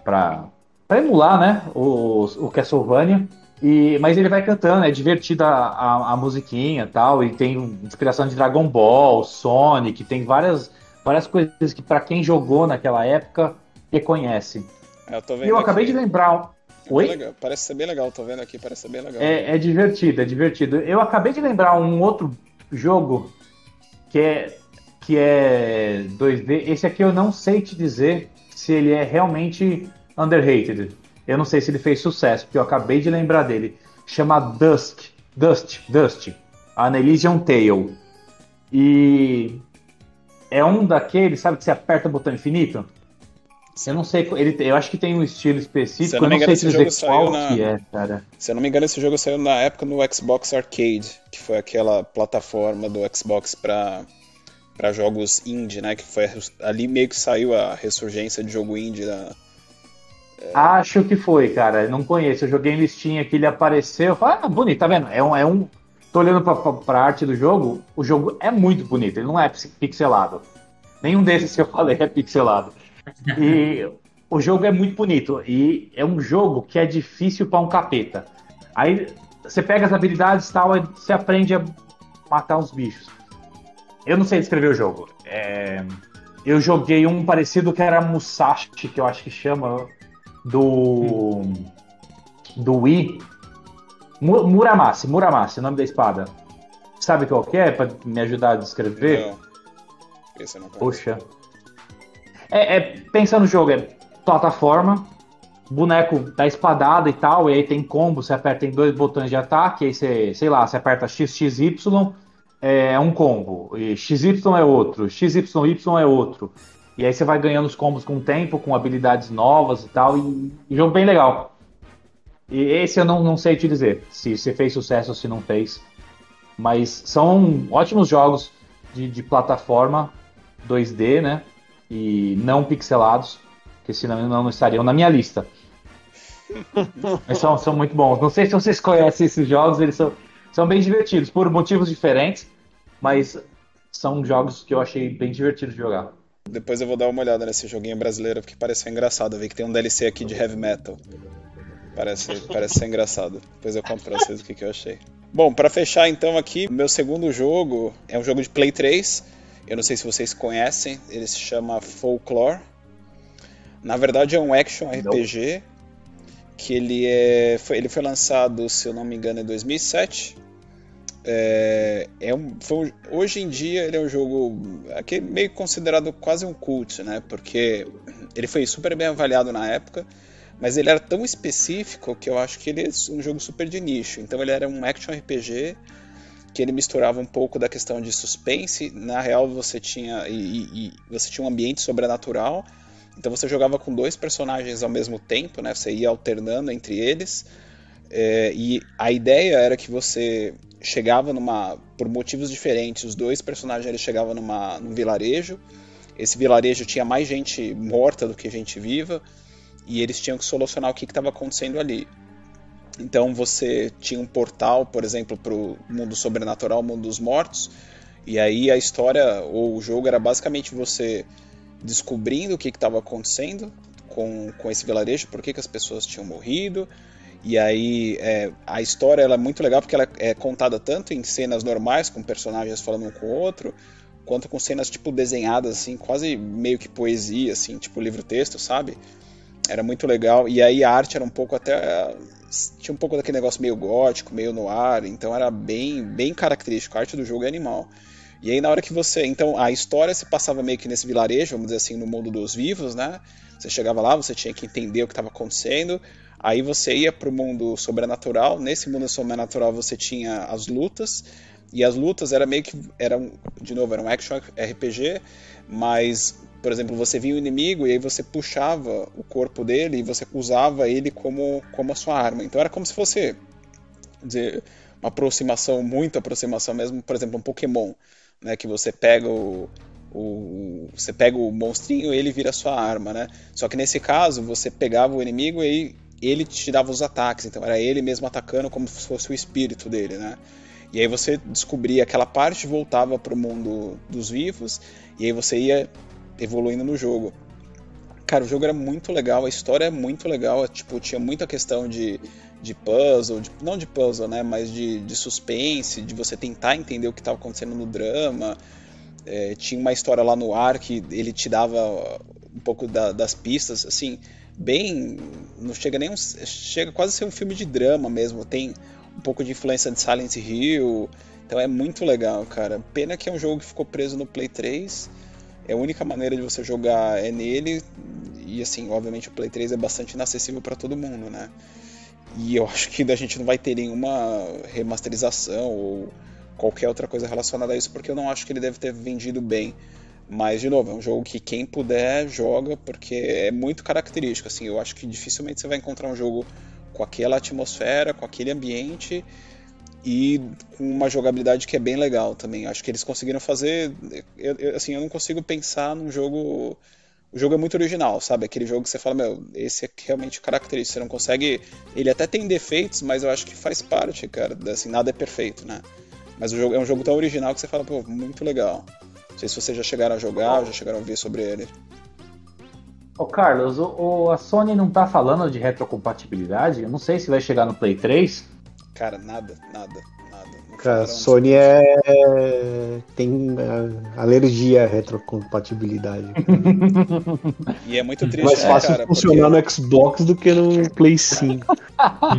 Pra, pra emular, né? O, o Castlevania. E, mas ele vai cantando, é divertida a, a, musiquinha e tal, e tem inspiração de Dragon Ball, Sonic, tem várias, várias coisas que pra quem jogou naquela época reconhece. É, eu E eu aqui. acabei de lembrar. É Oi? legal, Parece ser bem legal, tô vendo aqui, parece ser bem legal. É, é divertido, é divertido. Eu acabei de lembrar um outro jogo que é que é 2D. Esse aqui eu não sei te dizer se ele é realmente underrated. Eu não sei se ele fez sucesso, porque eu acabei de lembrar dele. Chama Dusk, Dust, Dust, An Elysian Tale. E é um daqueles, sabe que você aperta o botão infinito? Eu não sei, ele, eu acho que tem um estilo Se específico, eu não eu me não engano, sei esse dizer qual na- que é, cara. Se eu não me engano, esse jogo saiu na época no Xbox Arcade, que foi aquela plataforma do Xbox pra, pra jogos indie, né? Que foi ali meio que saiu a ressurgência de jogo indie da. Acho que foi, cara. Não conheço. Eu joguei em listinha que ele apareceu. Eu falei, ah, bonito, tá vendo? É um. É um... Tô olhando pra, pra, pra arte do jogo. O jogo é muito bonito. Ele não é pix- pixelado. Nenhum desses que eu falei é pixelado. E o jogo é muito bonito. E é um jogo que é difícil pra um capeta. Aí você pega as habilidades e tal, aí você aprende a matar uns bichos. Eu não sei descrever o jogo. É, Eu joguei um parecido que era Musashi, que eu acho que chama do do Wii. Mu- Muramasa, Muramasa, o nome da espada. Sabe qual que é para me ajudar a descrever? Não. Esse eu não conheço. Poxa. É, é, pensa no jogo, é plataforma, boneco da espadada e tal, e aí tem combo, você aperta em dois botões de ataque, aí você, sei lá, você aperta XXY, é um combo, e XY é outro, XYY é outro. E aí você vai ganhando os combos com o tempo, com habilidades novas e tal, e, e jogo bem legal. E esse eu não, não sei te dizer, se, se fez sucesso ou se não fez. Mas são ótimos jogos de, de plataforma 2D, né? E não pixelados, que senão não estariam na minha lista. Mas são, são muito bons. Não sei se vocês conhecem esses jogos, eles são, são bem divertidos, por motivos diferentes, mas são jogos que eu achei bem divertidos de jogar. Depois eu vou dar uma olhada nesse joguinho brasileiro, porque parece ser engraçado. Eu vi que tem um DLC aqui de heavy metal. Parece, parece ser engraçado. Depois eu conto pra vocês o que, que eu achei. Bom, para fechar então aqui, meu segundo jogo é um jogo de Play 3. Eu não sei se vocês conhecem, ele se chama Folklore. Na verdade é um action RPG que ele é foi, ele foi lançado, se eu não me engano, em 2007. É, é um, hoje em dia ele é um jogo aqui meio considerado quase um cult, né? Porque ele foi super bem avaliado na época mas ele era tão específico que eu acho que ele é um jogo super de nicho. Então ele era um action RPG que ele misturava um pouco da questão de suspense. Na real você tinha e, e, você tinha um ambiente sobrenatural. Então você jogava com dois personagens ao mesmo tempo, né? Você ia alternando entre eles. É, e a ideia era que você chegava numa por motivos diferentes. Os dois personagens eles chegavam numa num vilarejo. Esse vilarejo tinha mais gente morta do que gente viva e eles tinham que solucionar o que estava acontecendo ali. Então você tinha um portal, por exemplo, para o mundo sobrenatural, mundo dos mortos, e aí a história ou o jogo era basicamente você descobrindo o que estava acontecendo com, com esse vilarejo, por que, que as pessoas tinham morrido. E aí é, a história ela é muito legal porque ela é contada tanto em cenas normais, com personagens falando um com o outro, quanto com cenas tipo desenhadas assim, quase meio que poesia, assim, tipo livro-texto, sabe? Era muito legal. E aí a arte era um pouco até. Tinha um pouco daquele negócio meio gótico, meio no ar, então era bem, bem característico. A arte do jogo é animal. E aí na hora que você. Então a história se passava meio que nesse vilarejo, vamos dizer assim, no mundo dos vivos, né? Você chegava lá, você tinha que entender o que estava acontecendo. Aí você ia para o mundo sobrenatural. Nesse mundo sobrenatural você tinha as lutas. E as lutas era meio que. Eram, de novo, era um action RPG, mas por exemplo, você via um inimigo e aí você puxava o corpo dele e você usava ele como, como a sua arma. Então era como se fosse dizer, uma aproximação, muita aproximação mesmo, por exemplo, um Pokémon, né, que você pega o, o você pega o monstrinho e ele vira sua arma, né? Só que nesse caso você pegava o inimigo e ele te dava os ataques, então era ele mesmo atacando como se fosse o espírito dele, né? E aí você descobria aquela parte, voltava para o mundo dos vivos, e aí você ia evoluindo no jogo. Cara, o jogo era muito legal, a história é muito legal, tipo, tinha muita questão de, de puzzle, de, não de puzzle, né, mas de, de suspense, de você tentar entender o que estava acontecendo no drama. É, tinha uma história lá no ar que ele te dava um pouco da, das pistas, assim, bem. Não chega nem um, chega quase a ser um filme de drama mesmo. Tem um pouco de influência de Silent Hill. Então é muito legal, cara. Pena que é um jogo que ficou preso no Play 3 é a única maneira de você jogar é nele. E assim, obviamente o Play 3 é bastante inacessível para todo mundo, né? E eu acho que a gente não vai ter nenhuma remasterização ou qualquer outra coisa relacionada a isso, porque eu não acho que ele deve ter vendido bem. Mas, de novo, é um jogo que quem puder joga, porque é muito característico. Assim, eu acho que dificilmente você vai encontrar um jogo com aquela atmosfera, com aquele ambiente e com uma jogabilidade que é bem legal também. Acho que eles conseguiram fazer. Eu, eu, assim, eu não consigo pensar num jogo. O jogo é muito original, sabe? Aquele jogo que você fala, meu, esse é realmente característico. Você não consegue. Ele até tem defeitos, mas eu acho que faz parte, cara. Assim, nada é perfeito, né? Mas o jogo é um jogo tão original que você fala, pô, muito legal. Não sei se vocês já chegaram a jogar, ou já chegaram a ver sobre ele. Ô Carlos, o, o, a Sony não tá falando de retrocompatibilidade? Eu não sei se vai chegar no Play 3. Cara, nada, nada, nada. Cara, a Sony é. tem alergia à retrocompatibilidade. e é muito triste, Mais né, fácil cara, funcionar porque... no Xbox do que no Play 5.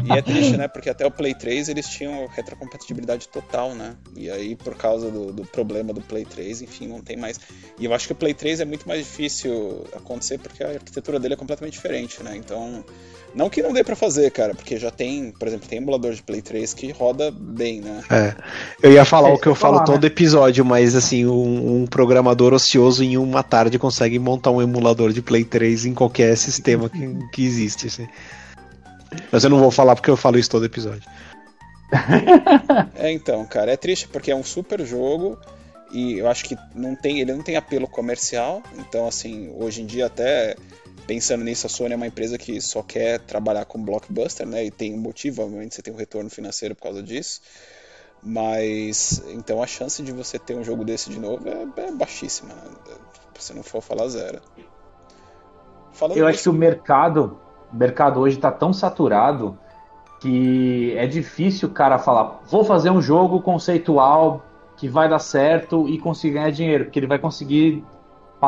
e é triste, né? Porque até o Play 3 eles tinham retrocompatibilidade total, né? E aí, por causa do, do problema do Play 3, enfim, não tem mais. E eu acho que o Play 3 é muito mais difícil acontecer porque a arquitetura dele é completamente diferente, né? Então. Não que não dê para fazer, cara, porque já tem, por exemplo, tem emulador de Play 3 que roda bem, né? É. Eu ia falar É, o que eu falar, falo né? todo episódio, mas assim, um, um programador ocioso em uma tarde consegue montar um emulador de Play 3 em qualquer sistema que, que existe. Assim. Mas eu não vou falar porque eu falo isso todo episódio. É, então, cara, é triste porque é um super jogo e eu acho que não tem, ele não tem apelo comercial. Então, assim, hoje em dia até pensando nisso, a Sony é uma empresa que só quer trabalhar com blockbuster, né? E tem um motivo, obviamente, você tem um retorno financeiro por causa disso. Mas então a chance de você ter um jogo desse de novo é, é baixíssima, né? Se não for falar zero. Falando Eu acho que o mercado, o mercado hoje está tão saturado que é difícil o cara falar, vou fazer um jogo conceitual que vai dar certo e conseguir ganhar dinheiro, porque ele vai conseguir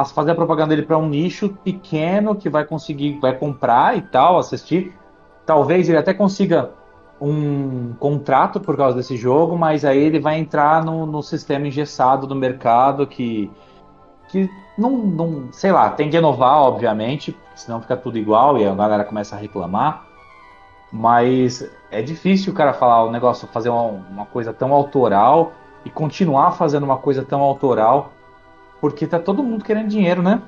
fazer a propaganda dele para um nicho pequeno que vai conseguir, vai comprar e tal, assistir. Talvez ele até consiga um contrato por causa desse jogo, mas aí ele vai entrar no, no sistema engessado do mercado que, que não, não, sei lá, tem que inovar, obviamente, senão fica tudo igual e a galera começa a reclamar. Mas é difícil o cara falar o negócio, fazer uma, uma coisa tão autoral e continuar fazendo uma coisa tão autoral, porque tá todo mundo querendo dinheiro, né?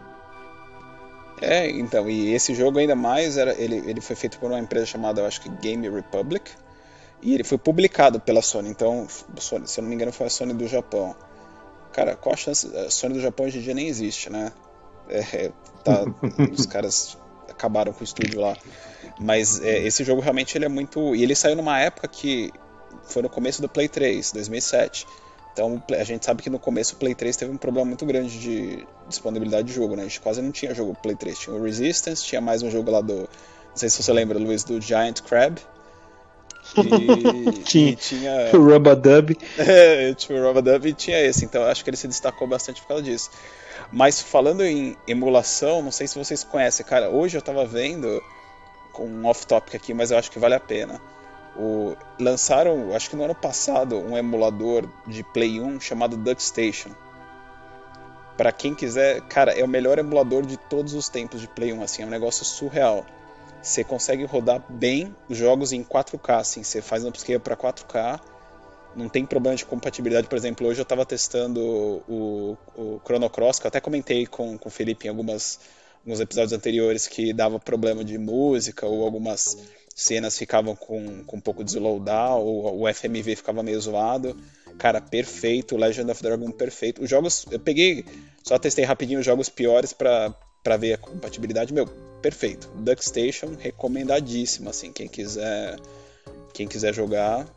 É, então, e esse jogo ainda mais, era, ele, ele foi feito por uma empresa chamada, eu acho que Game Republic, e ele foi publicado pela Sony, então, Sony, se eu não me engano foi a Sony do Japão. Cara, qual a chance, a Sony do Japão hoje em dia nem existe, né? É, tá, os caras acabaram com o estúdio lá. Mas é, esse jogo realmente ele é muito... E ele saiu numa época que foi no começo do Play 3, 2007. Então a gente sabe que no começo o Play 3 teve um problema muito grande de disponibilidade de jogo, né? A gente quase não tinha jogo Play 3. Tinha o Resistance, tinha mais um jogo lá do. Não sei se você lembra, Luiz, do Giant Crab. E, tinha, e tinha o Rubadub. É, tinha o Rubadub e tinha esse, então acho que ele se destacou bastante por causa disso. Mas falando em emulação, não sei se vocês conhecem, cara, hoje eu tava vendo com um off-topic aqui, mas eu acho que vale a pena. O, lançaram, acho que no ano passado, um emulador de Play 1 chamado DuckStation. Para quem quiser, cara, é o melhor emulador de todos os tempos de Play 1, assim, é um negócio surreal. Você consegue rodar bem os jogos em 4K, assim, você faz uma upscale para 4K, não tem problema de compatibilidade. Por exemplo, hoje eu estava testando o, o Chrono Cross, que eu até comentei com, com o Felipe em algumas, alguns episódios anteriores que dava problema de música ou algumas cenas ficavam com, com um pouco de slowdown, ou o FMV ficava meio zoado. Cara, perfeito, Legend of Dragon perfeito. Os jogos, eu peguei, só testei rapidinho os jogos piores pra, pra ver a compatibilidade, meu, perfeito. DuckStation, recomendadíssimo, assim, quem quiser, quem quiser jogar,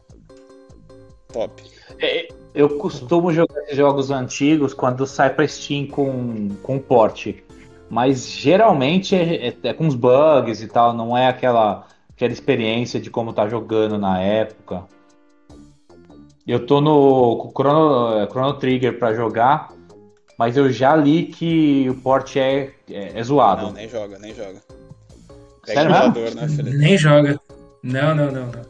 top. É, eu costumo jogar jogos antigos quando sai pra Steam com, com porte, mas geralmente é, é, é com uns bugs e tal, não é aquela aquela experiência de como tá jogando na época. Eu tô no Chrono, Chrono Trigger para jogar, mas eu já li que o port é, é, é zoado. Não, nem joga, nem joga. Sério jogador, né, Felipe? Nem joga. Não, não, não, não.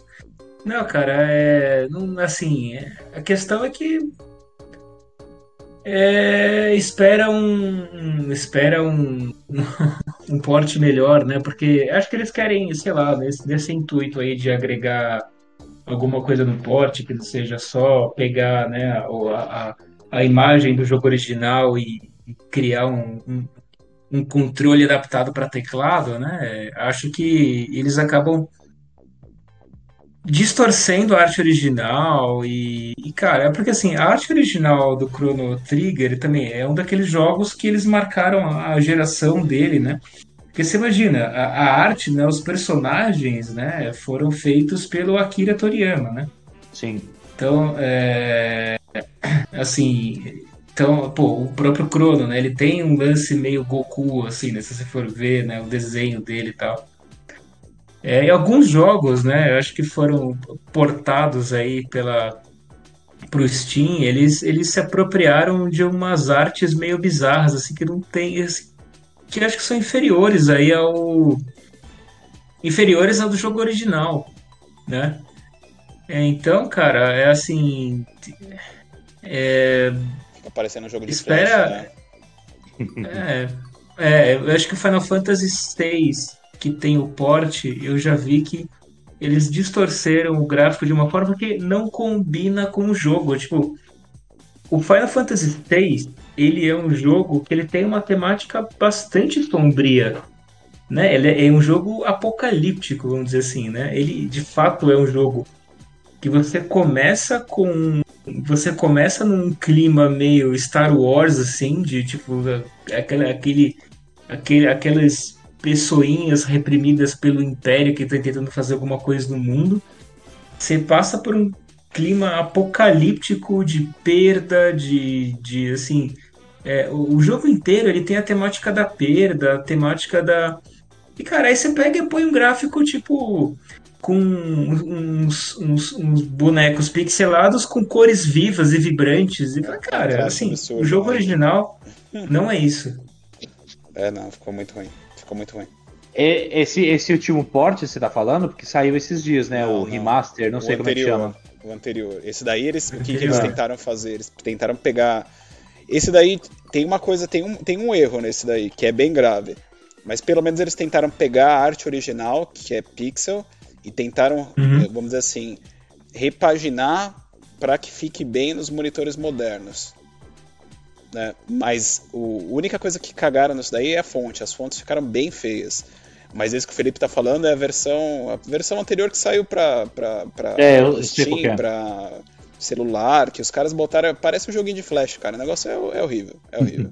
Não, cara, é. Não, assim, é, a questão é que. É, espera um, um espera um, um porte melhor, né? Porque acho que eles querem, sei lá, nesse, nesse intuito aí de agregar alguma coisa no porte que não seja só pegar né, a, a, a imagem do jogo original e, e criar um, um, um, controle adaptado para teclado, né? Acho que eles acabam distorcendo a arte original e, e, cara, é porque assim, a arte original do Chrono Trigger também é um daqueles jogos que eles marcaram a geração dele, né? Porque você imagina, a, a arte, né, os personagens, né, foram feitos pelo Akira Toriyama, né? Sim. Então, é, assim, então, pô, o próprio Chrono, né, ele tem um lance meio Goku, assim, né, se você for ver, né, o desenho dele e tal. É, e alguns jogos, né, eu acho que foram portados aí pela pro Steam, eles, eles se apropriaram de umas artes meio bizarras, assim, que não tem, assim, que acho que são inferiores aí ao inferiores ao do jogo original, né? É, então, cara, é assim, é, Fica parecendo um jogo de espera, flash, né? é, é, eu acho que o Final Fantasy VI que tem o porte, eu já vi que eles distorceram o gráfico de uma forma que não combina com o jogo. Tipo, o Final Fantasy VI, ele é um jogo que ele tem uma temática bastante sombria. Né? Ele é um jogo apocalíptico, vamos dizer assim, né? Ele de fato é um jogo que você começa com você começa num clima meio Star Wars assim, de tipo aquele aquele, aquele aquelas pessoinhas reprimidas pelo Império que estão tentando fazer alguma coisa no mundo. Você passa por um clima apocalíptico de perda, de, de assim. É, o jogo inteiro ele tem a temática da perda, a temática da. E, cara, aí você pega e põe um gráfico, tipo, com uns, uns, uns bonecos pixelados com cores vivas e vibrantes. E, cara, assim, o jogo original não é isso. É, não, ficou muito ruim. Ficou muito ruim. Esse, esse último porte você tá falando? Porque saiu esses dias, né? Não, o não. remaster, não o sei como é que anterior, chama. O anterior. Esse daí, eles, o que, que Anterior. eles tentaram fazer? Eles tentaram pegar. Esse daí tem uma coisa, tem um, tem um erro nesse daí, que é bem grave. Mas pelo menos eles tentaram pegar a arte original, que é pixel, e tentaram, Uhum. vamos dizer assim, repaginar para que fique bem nos monitores modernos. Né? Mas o- a única coisa que cagaram nisso daí é a fonte. As fontes ficaram bem feias. Mas esse que o Felipe tá falando é a versão, a versão anterior que saiu pra, pra, pra É, eu Steam, é. pra celular, que os caras botaram. Parece um joguinho de flash, cara. O negócio é, é horrível. É horrível.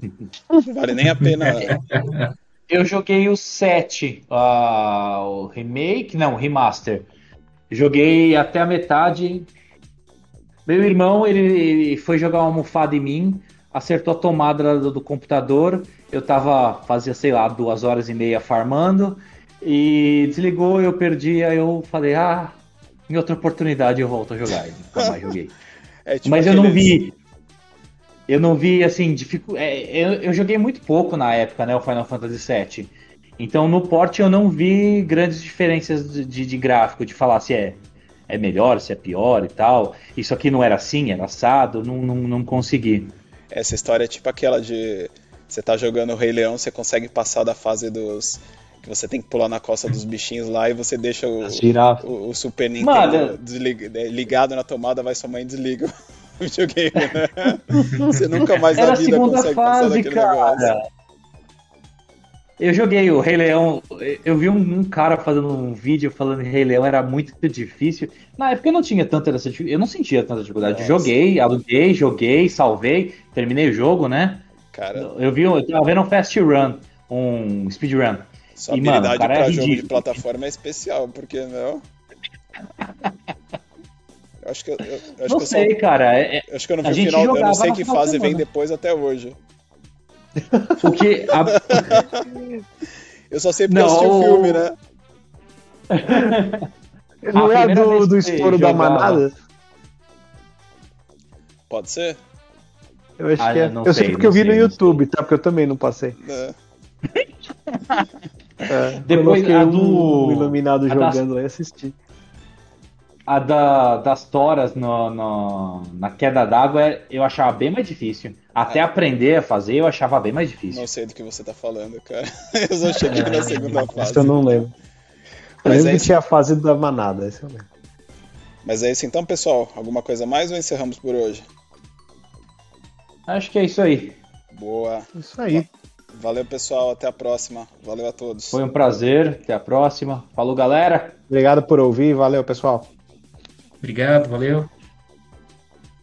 Não vale nem a pena. Eu joguei o 7, ah, o remake, não, o remaster. Joguei até a metade. Meu irmão, ele, ele foi jogar uma almofada em mim, acertou a tomada do, do computador. Eu tava, fazia, sei lá, duas horas e meia farmando. E desligou, eu perdi, aí eu falei, ah, em outra oportunidade eu volto a jogar. E nunca mais joguei. É tipo Mas eu não vi. Eu não vi, assim, dificu... é, eu, eu joguei muito pouco na época, né? O Final Fantasy VII. Então no port eu não vi grandes diferenças de, de, de gráfico, de falar se é, é melhor, se é pior e tal. Isso aqui não era assim, era assado, não, não, não consegui. Essa história é tipo aquela de. Você tá jogando o Rei Leão, você consegue passar da fase dos. Que você tem que pular na costa dos bichinhos lá e você deixa o, o, o Super Nintendo Mano. deslig- é, ligado na tomada, vai sua mãe e desliga o videogame, né? Você nunca mais Era na vida consegue passar fase, daquele negócio. Eu joguei o Rei Leão, eu vi um, um cara fazendo um vídeo falando que Rei Leão era muito difícil. Na época eu não tinha tanta essa dificuldade, eu não sentia tanta dificuldade. Nossa. Joguei, aluguei, joguei, salvei, terminei o jogo, né? Cara, Eu vi, um- eu tava vendo um fast run, um speed run. sua E, mano, habilidade o cara é pra jogo de plataforma é especial, porque não. Eu acho que eu, eu- acho Não que eu sei, só. cara. é- é- acho que eu não a vi o final. Eu não sei que fase vem depois até hoje. O que a- Eu só sei porque Não, eu assisti o filme, né? Não A é do, do estouro da manada? Pode ser? Eu acho Ah, que é. eu não Eu sei sei, porque eu vi sei, no YouTube, tá? Porque eu também não passei. Né? É, Depois coloquei a um do- iluminado a das- jogando lá e assisti. a da- das toras no- no- na queda d'água é- eu achava bem mais difícil. Até aprender a fazer eu achava bem mais difícil. Não sei do que você tá falando, cara. Eu só cheguei na segunda fase. Isso eu não lembro. Eu Mas lembro é que tinha a fase da manada, esse eu lembro. Mas é isso então, pessoal. Alguma coisa mais ou encerramos por hoje? Acho que é isso aí. Boa. Isso aí. Valeu, pessoal. Até a próxima. Valeu a todos. Foi um prazer. Até a próxima. Falou, galera. Obrigado por ouvir. Valeu, pessoal. Obrigado, valeu.